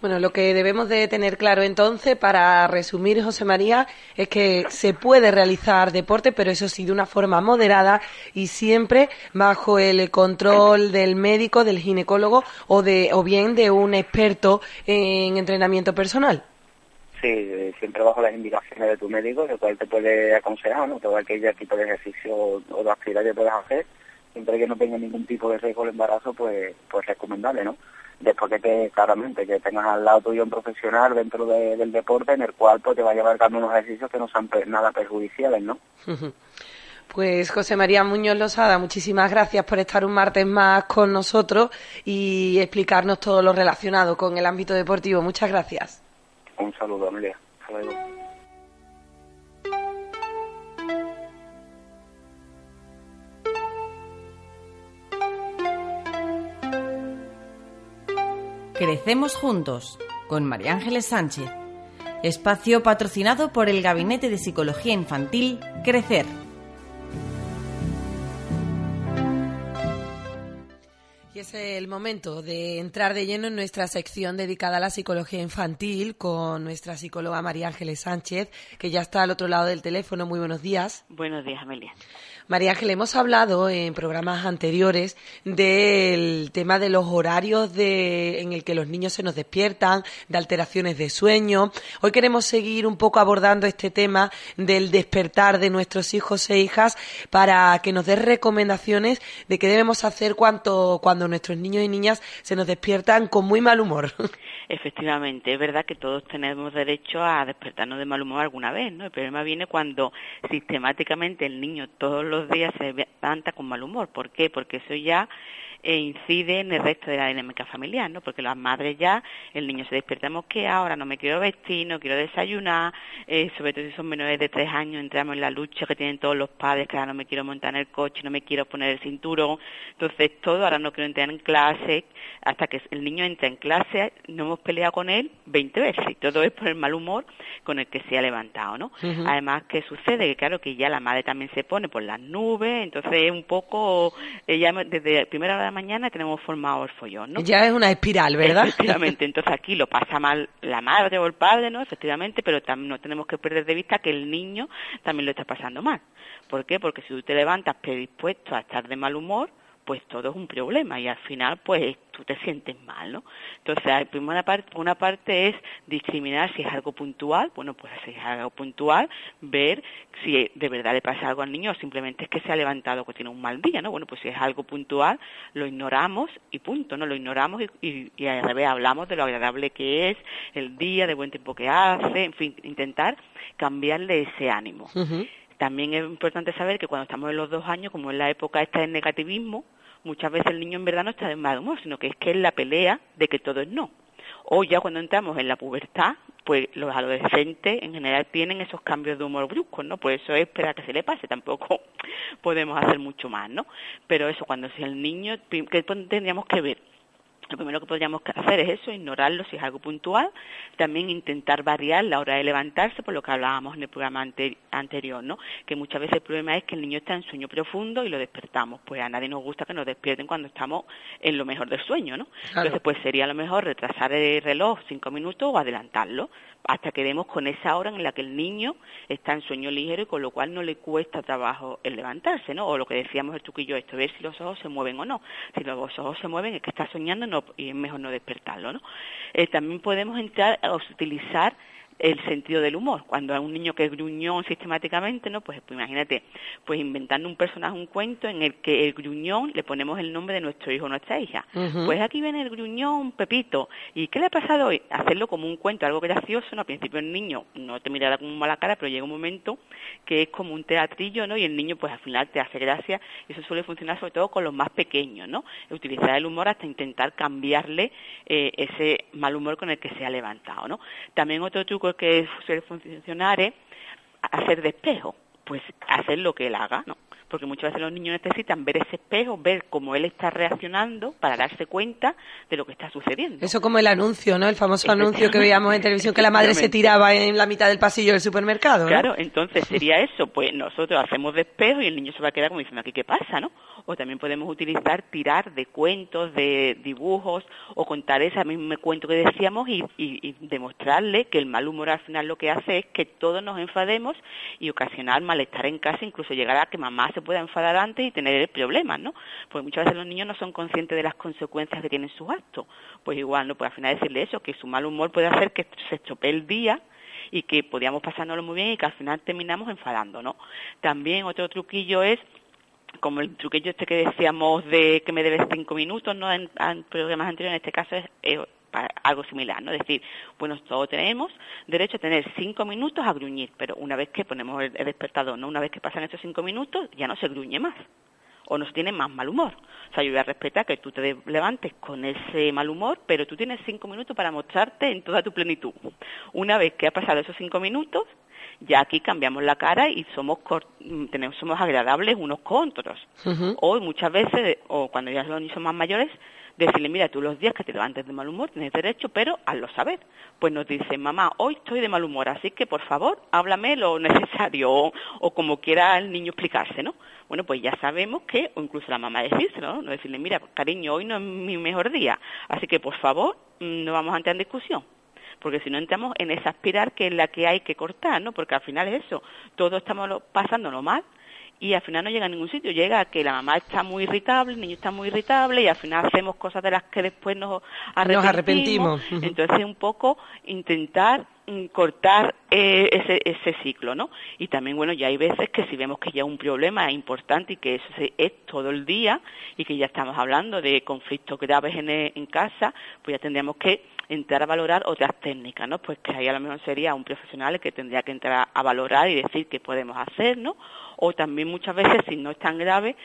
Bueno, lo que debemos de tener claro entonces, para resumir, José María, es que se puede realizar deporte, pero eso sí de una forma moderada y siempre bajo el control del médico, del ginecólogo o de o bien de un experto en entrenamiento personal. Sí, eh, siempre bajo las indicaciones de tu médico, el cual te puede aconsejar, ¿no? Todo aquel tipo de ejercicio o de actividad que puedas hacer, siempre que no tenga ningún tipo de riesgo el embarazo, pues, pues recomendable, ¿no? Después de que claramente que tengas al lado tuyo un profesional dentro del deporte en el cual pues te va a llevar unos ejercicios que no sean nada perjudiciales, ¿no? Pues José María Muñoz Losada, muchísimas gracias por estar un martes más con nosotros y explicarnos todo lo relacionado con el ámbito deportivo. Muchas gracias. Un saludo, Amelia. Hasta luego. Crecemos juntos con María Ángeles Sánchez. Espacio patrocinado por el Gabinete de Psicología Infantil Crecer. Y es el momento de entrar de lleno en nuestra sección dedicada a la psicología infantil con nuestra psicóloga María Ángeles Sánchez, que ya está al otro lado del teléfono. Muy buenos días. Buenos días, Amelia. María Ángel, hemos hablado en programas anteriores del tema de los horarios de, en el que los niños se nos despiertan, de alteraciones de sueño. Hoy queremos seguir un poco abordando este tema del despertar de nuestros hijos e hijas para que nos dé recomendaciones de qué debemos hacer cuando, cuando nuestros niños y niñas se nos despiertan con muy mal humor. Efectivamente, es verdad que todos tenemos derecho a despertarnos de mal humor alguna vez, ¿no? El problema viene cuando sistemáticamente el niño todos los días se levanta con mal humor. ¿Por qué? Porque eso ya e incide en el resto de la dinámica familiar, ¿no? Porque las madres ya, el niño se despierta que ahora no me quiero vestir, no quiero desayunar, eh, sobre todo si son menores de tres años, entramos en la lucha que tienen todos los padres, que ahora no me quiero montar en el coche, no me quiero poner el cinturón, entonces todo, ahora no quiero entrar en clase, hasta que el niño entra en clase, no hemos peleado con él 20 veces, y todo es por el mal humor con el que se ha levantado, ¿no? Además, ¿qué sucede? Que claro, que ya la madre también se pone por las nubes, entonces es un poco, ella desde primera hora mañana tenemos formado el follón, ¿no? Ya es una espiral, ¿verdad? Efectivamente, entonces aquí lo pasa mal la madre o el padre, ¿no? Efectivamente, pero también no tenemos que perder de vista que el niño también lo está pasando mal. ¿Por qué? Porque si tú te levantas predispuesto a estar de mal humor, pues todo es un problema y al final pues tú te sientes mal, ¿no? Entonces, primera parte, una parte es discriminar si es algo puntual, bueno, pues si es algo puntual, ver si de verdad le pasa algo al niño o simplemente es que se ha levantado que tiene un mal día, ¿no? Bueno, pues si es algo puntual, lo ignoramos y punto, ¿no? Lo ignoramos y, y, al revés hablamos de lo agradable que es, el día, de buen tiempo que hace, en fin, intentar cambiarle ese ánimo. También es importante saber que cuando estamos en los dos años, como en la época esta del negativismo, muchas veces el niño en verdad no está de mal humor, sino que es que es la pelea de que todo es no. O ya cuando entramos en la pubertad, pues los adolescentes en general tienen esos cambios de humor bruscos, ¿no? Por eso es esperar que se le pase, tampoco podemos hacer mucho más, ¿no? Pero eso, cuando si el niño, ¿qué tendríamos que ver? Lo primero que podríamos hacer es eso, ignorarlo si es algo puntual, también intentar variar la hora de levantarse, por lo que hablábamos en el programa anterior, ¿no? Que muchas veces el problema es que el niño está en sueño profundo y lo despertamos. Pues a nadie nos gusta que nos despierten cuando estamos en lo mejor del sueño, ¿no? Entonces, pues sería lo mejor retrasar el reloj cinco minutos o adelantarlo hasta que demos con esa hora en la que el niño está en sueño ligero y con lo cual no le cuesta trabajo el levantarse, ¿no? O lo que decíamos el truquillo esto, ver si los ojos se mueven o no. Si los ojos se mueven es que está soñando no, y es mejor no despertarlo, ¿no? Eh, también podemos entrar a utilizar el sentido del humor. Cuando hay un niño que es gruñón sistemáticamente, ¿no? Pues, pues, imagínate, pues inventando un personaje, un cuento en el que el gruñón le ponemos el nombre de nuestro hijo o nuestra hija. Pues aquí viene el gruñón Pepito. ¿Y qué le ha pasado hoy? Hacerlo como un cuento, algo gracioso, ¿no? Al principio el niño no te mirará con mala cara, pero llega un momento que es como un teatrillo, ¿no? Y el niño pues al final te hace gracia y eso suele funcionar sobre todo con los más pequeños, ¿no? Utilizar el humor hasta intentar cambiarle eh, ese mal humor con el que se ha levantado, ¿no? También otro truco que suele funcionar es hacer de espejo, pues hacer lo que él haga, ¿no? porque muchas veces los niños necesitan ver ese espejo, ver cómo él está reaccionando para darse cuenta de lo que está sucediendo. Eso como el anuncio, ¿no? El famoso anuncio que veíamos en televisión que la madre se tiraba en la mitad del pasillo del supermercado. Claro, entonces sería eso, pues nosotros hacemos de espejo y el niño se va a quedar como diciendo aquí qué pasa, ¿no? O también podemos utilizar tirar de cuentos, de dibujos o contar ese mismo cuento que decíamos y, y demostrarle que el mal humor al final lo que hace es que todos nos enfademos y ocasionar malestar en casa, incluso llegar a que mamá se pueda enfadar antes y tener problemas, ¿no? Porque muchas veces los niños no son conscientes de las consecuencias que tienen sus actos. Pues igual, ¿no? Pues al final decirle eso, que su mal humor puede hacer que se estropee el día y que podíamos pasárnoslo muy bien y que al final terminamos enfadando, ¿no? También otro truquillo es como el truquillo este que decíamos de que me debes cinco minutos, ¿no? En, programas anteriores, en este caso es eh, algo similar, ¿no? Es decir, bueno, todos tenemos derecho a tener cinco minutos a gruñir, pero una vez que ponemos el, despertador, ¿no? Una vez que pasan esos cinco minutos, ya no se gruñe más o no se tiene más mal humor. O sea, yo voy a respetar que tú te levantes con ese mal humor, pero tú tienes cinco minutos para mostrarte en toda tu plenitud. Una vez que ha pasado esos cinco minutos, ya aquí cambiamos la cara y somos tenemos somos agradables unos con otros. O muchas veces, o cuando ya los niños son más mayores, decirle, mira, tú los días que te levantes de mal humor tienes derecho, pero hazlo saber. Pues nos dice, mamá, hoy estoy de mal humor, así que por favor, háblame lo necesario o, como quiera el niño explicarse, ¿no? Bueno, pues ya sabemos que, o incluso la mamá decírselo, ¿no? no decirle, mira, cariño, hoy no es mi mejor día, así que por favor, mm, no vamos a entrar en discusión porque si no entramos en esa espiral que es la que hay que cortar, ¿no? Porque al final es eso, todos estamos pasándolo mal y al final no llega a ningún sitio. Llega a que la mamá está muy irritable, el niño está muy irritable y al final hacemos cosas de las que después nos arrepentimos. Nos arrepentimos. Entonces, un poco intentar mm, cortar eh, ese, ese ciclo, ¿no? Y también, bueno, ya hay veces que si vemos que ya un problema es importante y que eso se- es todo el día y que ya estamos hablando de conflictos graves en, e- en casa, pues ya tendríamos que entrar a valorar otras técnicas, ¿no? Pues que ahí a lo mejor sería un profesional que tendría que entrar a valorar y decir qué podemos hacer, ¿no? O también muchas veces, si no es tan grave,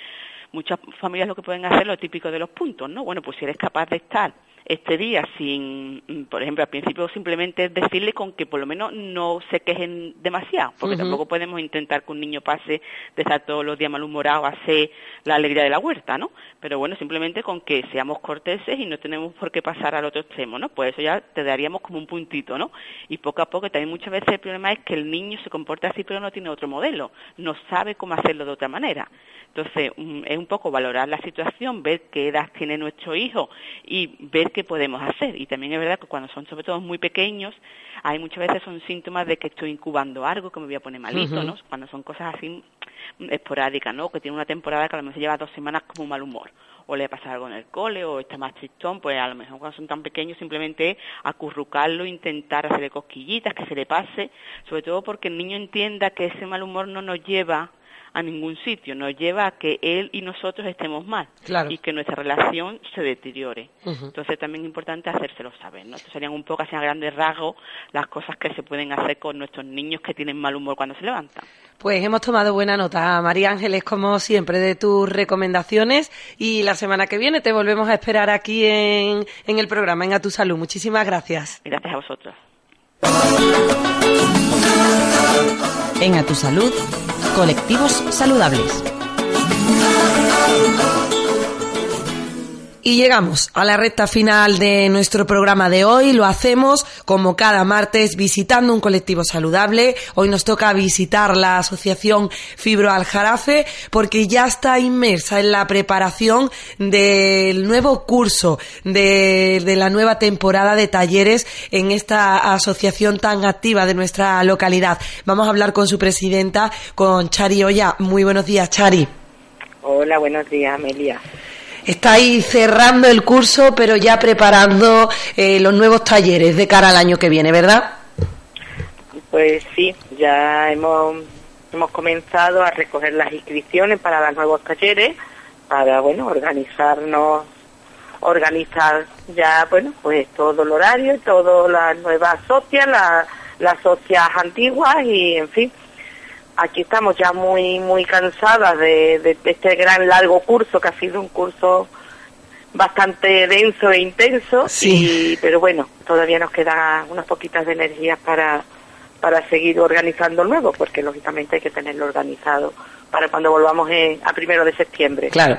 muchas familias lo que pueden hacer lo típico de los puntos, ¿no? Bueno, pues si eres capaz de estar este día sin, mm, por ejemplo, al principio simplemente es decirle con que por lo menos no se quejen demasiado, porque tampoco podemos intentar que un niño pase de estar todos los días malhumorado a ser la alegría de la huerta, ¿no? Pero bueno, simplemente con que seamos corteses y no tenemos por qué pasar al otro extremo, ¿no? Pues eso ya te daríamos como un puntito, ¿no? Y poco a poco también muchas veces el problema es que el niño se comporta así pero no tiene otro modelo, no sabe cómo hacerlo de otra manera. Entonces, mm, es un poco valorar la situación, ver qué edad tiene nuestro hijo y ver qué podemos hacer. Y también es verdad que cuando son sobre todo muy pequeños, hay muchas veces son síntomas de que estoy incubando algo, que me voy a poner malito. ¿no? Cuando son cosas así mm, esporádicas, ¿no? Que tiene una temporada que a lo mejor se lleva dos semanas como un mal humor. O le pasa algo en el cole, o está más tristón, pues a lo mejor cuando son tan pequeños simplemente acurrucarlo, intentar hacerle cosquillitas, que se le pase, sobre todo porque el niño entienda que ese mal humor no nos lleva a ningún sitio, nos lleva a que él y nosotros estemos mal Claro. y que nuestra relación se deteriore. Entonces también es importante hacérselo saber, ¿no? Serían un poco así a grandes rasgos las cosas que se pueden hacer con nuestros niños que tienen mal humor cuando se levantan. Pues hemos tomado buena nota, María Ángeles, como siempre, de tus recomendaciones y la semana que viene te volvemos a esperar aquí en, en el programa, en A Tu Salud. Muchísimas gracias. Gracias a vosotros. En A Tu Salud, colectivos saludables. Y llegamos a la recta final de nuestro programa de hoy. Lo hacemos como cada martes visitando un colectivo saludable. Hoy nos toca visitar la asociación Fibro Aljarafe porque ya está inmersa en la preparación del nuevo curso, de, de la nueva temporada de talleres en esta asociación tan activa de nuestra localidad. Vamos a hablar con su presidenta, con Chari Oya. Muy buenos días, Chari. Hola, buenos días, Amelia. Estáis cerrando el curso, pero ya preparando eh, los nuevos talleres de cara al año que viene, ¿verdad? Pues sí, ya hemos, hemos comenzado a recoger las inscripciones para los nuevos talleres, para, bueno, organizarnos, organizar ya, bueno, pues todo el horario, todas las nuevas socias, la- las socias antiguas y, en fin, aquí estamos ya muy, muy cansadas de, de este gran largo curso, que ha sido un curso bastante denso e intenso, Sí. y, pero bueno, todavía nos quedan unas poquitas de energías para, para seguir organizando nuevo, porque lógicamente hay que tenerlo organizado para cuando volvamos en- a primero de septiembre. Claro.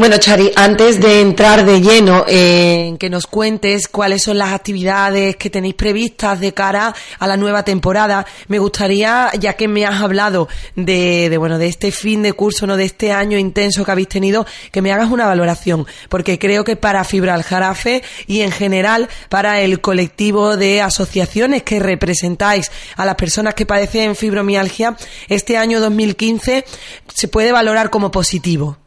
Bueno, Chari, antes de entrar de lleno en que nos cuentes cuáles son las actividades que tenéis previstas de cara a la nueva temporada, me gustaría, ya que me has hablado de, de, bueno, de este fin de curso, no de este año intenso que habéis tenido, que me hagas una valoración, porque creo que para Fibra al Jarafe y en general para el colectivo de asociaciones que representáis a las personas que padecen fibromialgia, este año 2015 se puede valorar como positivo.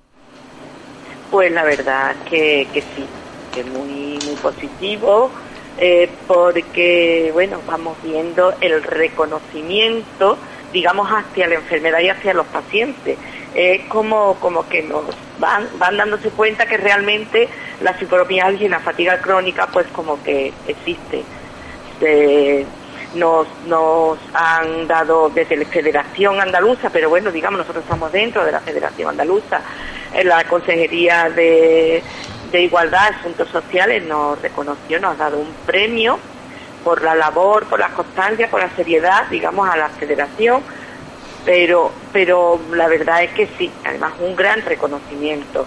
Pues la verdad que, que sí, que es muy, muy positivo, eh, porque, bueno, vamos viendo el reconocimiento, digamos, hacia la enfermedad y hacia los pacientes. Es como, como que nos van, van dándose cuenta que realmente la fibromialgia y la fatiga crónica, pues como que existe. Se- nos, han dado desde la Federación Andaluza, pero bueno, digamos, nosotros estamos dentro de la Federación Andaluza, en la Consejería de, de Igualdad Asuntos Sociales nos reconoció, nos ha dado un premio por la labor, por la constancia, por la seriedad, digamos, a la Federación, pero, pero la verdad es que sí, además un gran reconocimiento.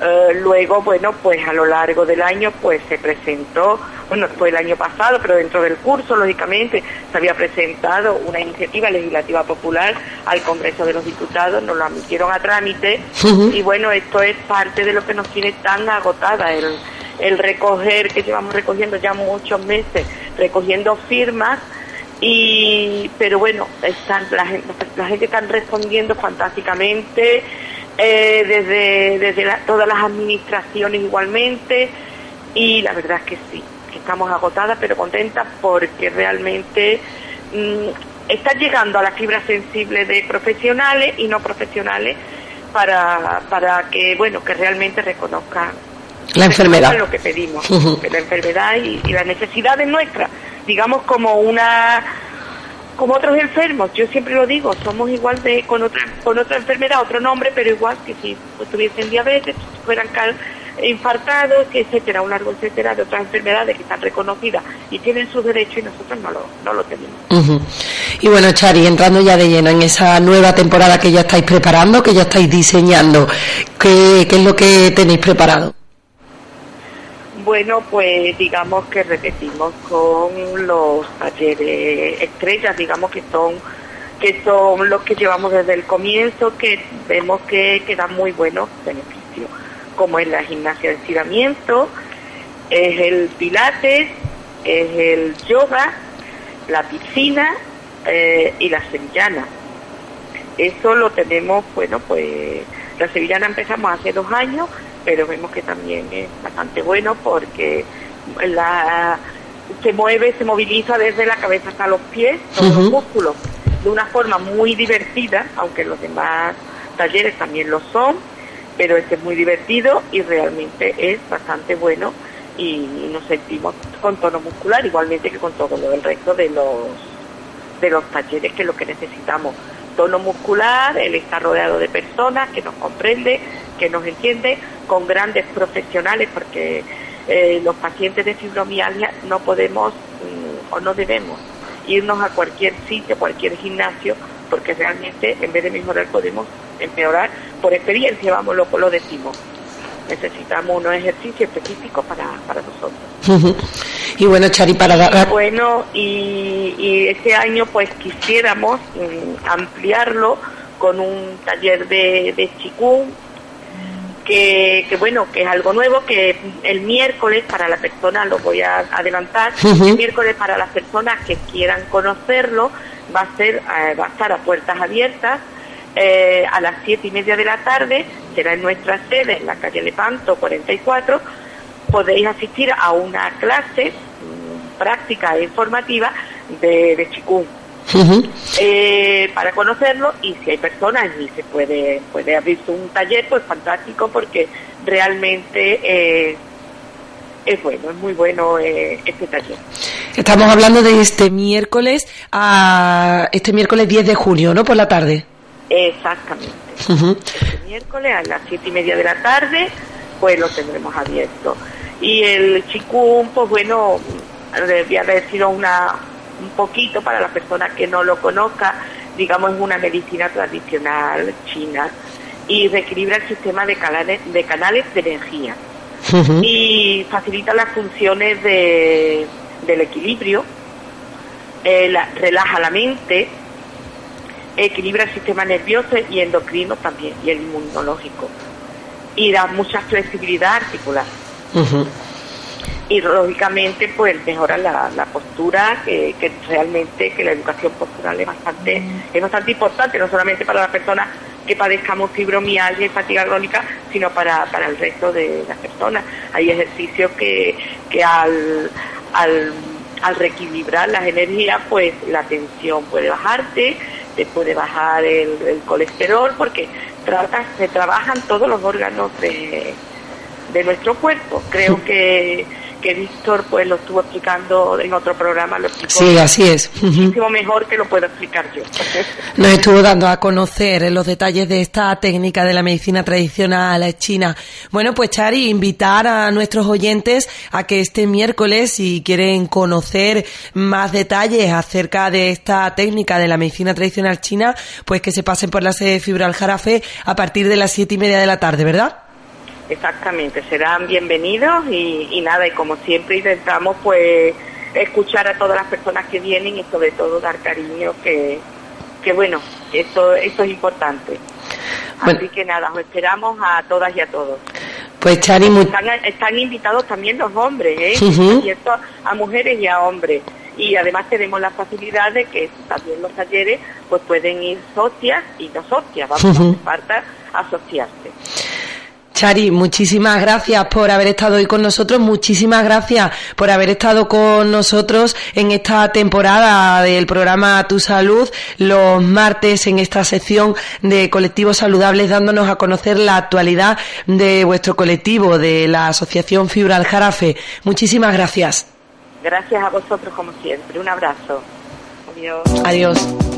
Eh, luego, bueno, pues a lo largo del año, pues se presentó, bueno, fue el año pasado, pero dentro del curso, lógicamente, se había presentado una iniciativa legislativa popular al Congreso de los Diputados, nos lo admitieron a trámite, y bueno, esto es parte de lo que nos tiene tan agotada, el, el recoger, que llevamos recogiendo ya muchos meses, recogiendo firmas Y, pero bueno, están, la, gente, la gente está respondiendo fantásticamente, eh, desde, desde todas las administraciones igualmente, y la verdad es que sí, que estamos agotadas pero contentas porque realmente mm, está llegando a la fibra sensible de profesionales y no profesionales para, para que, bueno, que realmente reconozcan la enfermedad. lo que pedimos, la enfermedad y, y las necesidades nuestras, digamos como una como otros enfermos, yo siempre lo digo, somos igual de con otra con otra enfermedad, otro nombre, pero igual que si tuviesen diabetes, fueran cal, infartados, etcétera, un largo etcétera de otras enfermedades que están reconocidas y tienen sus derechos y nosotros no lo, no lo tenemos. Y bueno, Chari, entrando ya de lleno en esa nueva temporada que ya estáis preparando, que ya estáis diseñando, ¿qué, qué es lo que tenéis preparado? Bueno, pues digamos que repetimos con los talleres estrellas, digamos que son que son los que llevamos desde el comienzo, que vemos que, que dan muy buenos beneficios, como es la gimnasia de estiramiento, es el pilates, es el yoga, la piscina eh, y la sevillana. Eso lo tenemos, bueno, pues la sevillana empezamos hace dos años pero vemos que también es bastante bueno porque la, se mueve, se moviliza desde la cabeza hasta los pies, todos los músculos, de una forma muy divertida, aunque los demás talleres también lo son, pero este es muy divertido y realmente es bastante bueno y nos sentimos con tono muscular, igualmente que con todo lo del resto de los de los talleres que es lo que necesitamos. Tono muscular, el estar rodeado de personas que nos comprende, que nos entiende, con grandes profesionales, porque eh, los pacientes de fibromialgia no podemos mm, o no debemos irnos a cualquier sitio, cualquier gimnasio, porque realmente en vez de mejorar podemos empeorar. Por experiencia, vamos, lo, lo decimos. Necesitamos unos ejercicios específicos para, para nosotros. y bueno, Chari, para dar... Bueno, y, y este año pues quisiéramos mm, ampliarlo con un taller de, de chikung, que, que, bueno, que es algo nuevo, que el miércoles para la persona, lo voy a adelantar, el miércoles para las personas que quieran conocerlo, va a ser, eh, va a estar a puertas abiertas, eh, a las siete y media de la tarde, será en nuestra sede, en la calle Lepanto 44, podéis asistir a una clase mm, práctica e informativa de, de chikung eh, para conocerlo y si hay personas y se puede puede abrirse un taller pues fantástico porque realmente eh, es bueno es muy bueno eh, este taller. Estamos hablando de este miércoles a este miércoles 10 de junio no por la tarde. Exactamente. Este miércoles a las siete y media de la tarde pues lo tendremos abierto. Y el chikung pues bueno debía haber sido una un poquito para la persona que no lo conozca, digamos, es una medicina tradicional china y reequilibra el sistema de canales de, canales de energía. Y facilita las funciones de, del equilibrio, eh, relaja la mente, equilibra el sistema nervioso y endocrino también y el inmunológico. Y da mucha flexibilidad articular y lógicamente pues mejora la, la postura que, que, realmente que la educación postural es bastante es bastante importante no solamente para las personas que padezcamos fibromialgia y fatiga crónica sino para, para el resto de las personas. Hay ejercicios que, que al, al, al reequilibrar las energías pues la tensión puede bajarte te puede bajar el, el colesterol porque trata, se trabajan todos los órganos de, de nuestro cuerpo. Creo que que Víctor pues lo estuvo explicando en otro programa, lo explicó sí, así es. muchísimo mejor que lo puedo explicar yo. Nos estuvo dando a conocer los detalles de esta técnica de la medicina tradicional china. Bueno, pues Chari, invitar a nuestros oyentes a que este miércoles, si quieren conocer más detalles acerca de esta técnica de la medicina tradicional china, pues que se pasen por la sede Fibral Jarafe a partir de las siete y media de la tarde, ¿verdad? Exactamente, serán bienvenidos y, nada, y como siempre intentamos pues escuchar a todas las personas que vienen y sobre todo dar cariño, que, que bueno, eso, eso es importante. Así que nada, os esperamos a todas y a todos. Pues Chari, están, están invitados también los hombres, ¿eh? y esto a mujeres y a hombres. y además tenemos la facilidad de que también los talleres pues pueden ir socias y no socias, vamos, a hacer falta asociarse. Chari, muchísimas gracias por haber estado hoy con nosotros, muchísimas gracias por haber estado con nosotros en esta temporada del programa Tu Salud, los martes en esta sección de colectivos saludables, dándonos a conocer la actualidad de vuestro colectivo, de la Asociación Fibra al Jarafe. Muchísimas gracias. Gracias a vosotros como siempre. Un abrazo. Adiós. Adiós.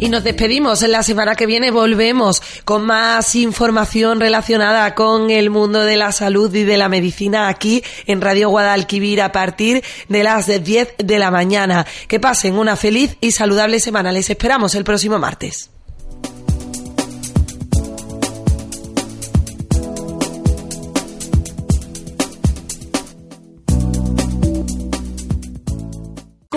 Y nos despedimos. En la semana que viene volvemos con más información relacionada con el mundo de la salud y de la medicina aquí en Radio Guadalquivir a partir de las 10 de la mañana. Que pasen una feliz y saludable semana. Les esperamos el próximo martes.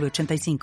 906985.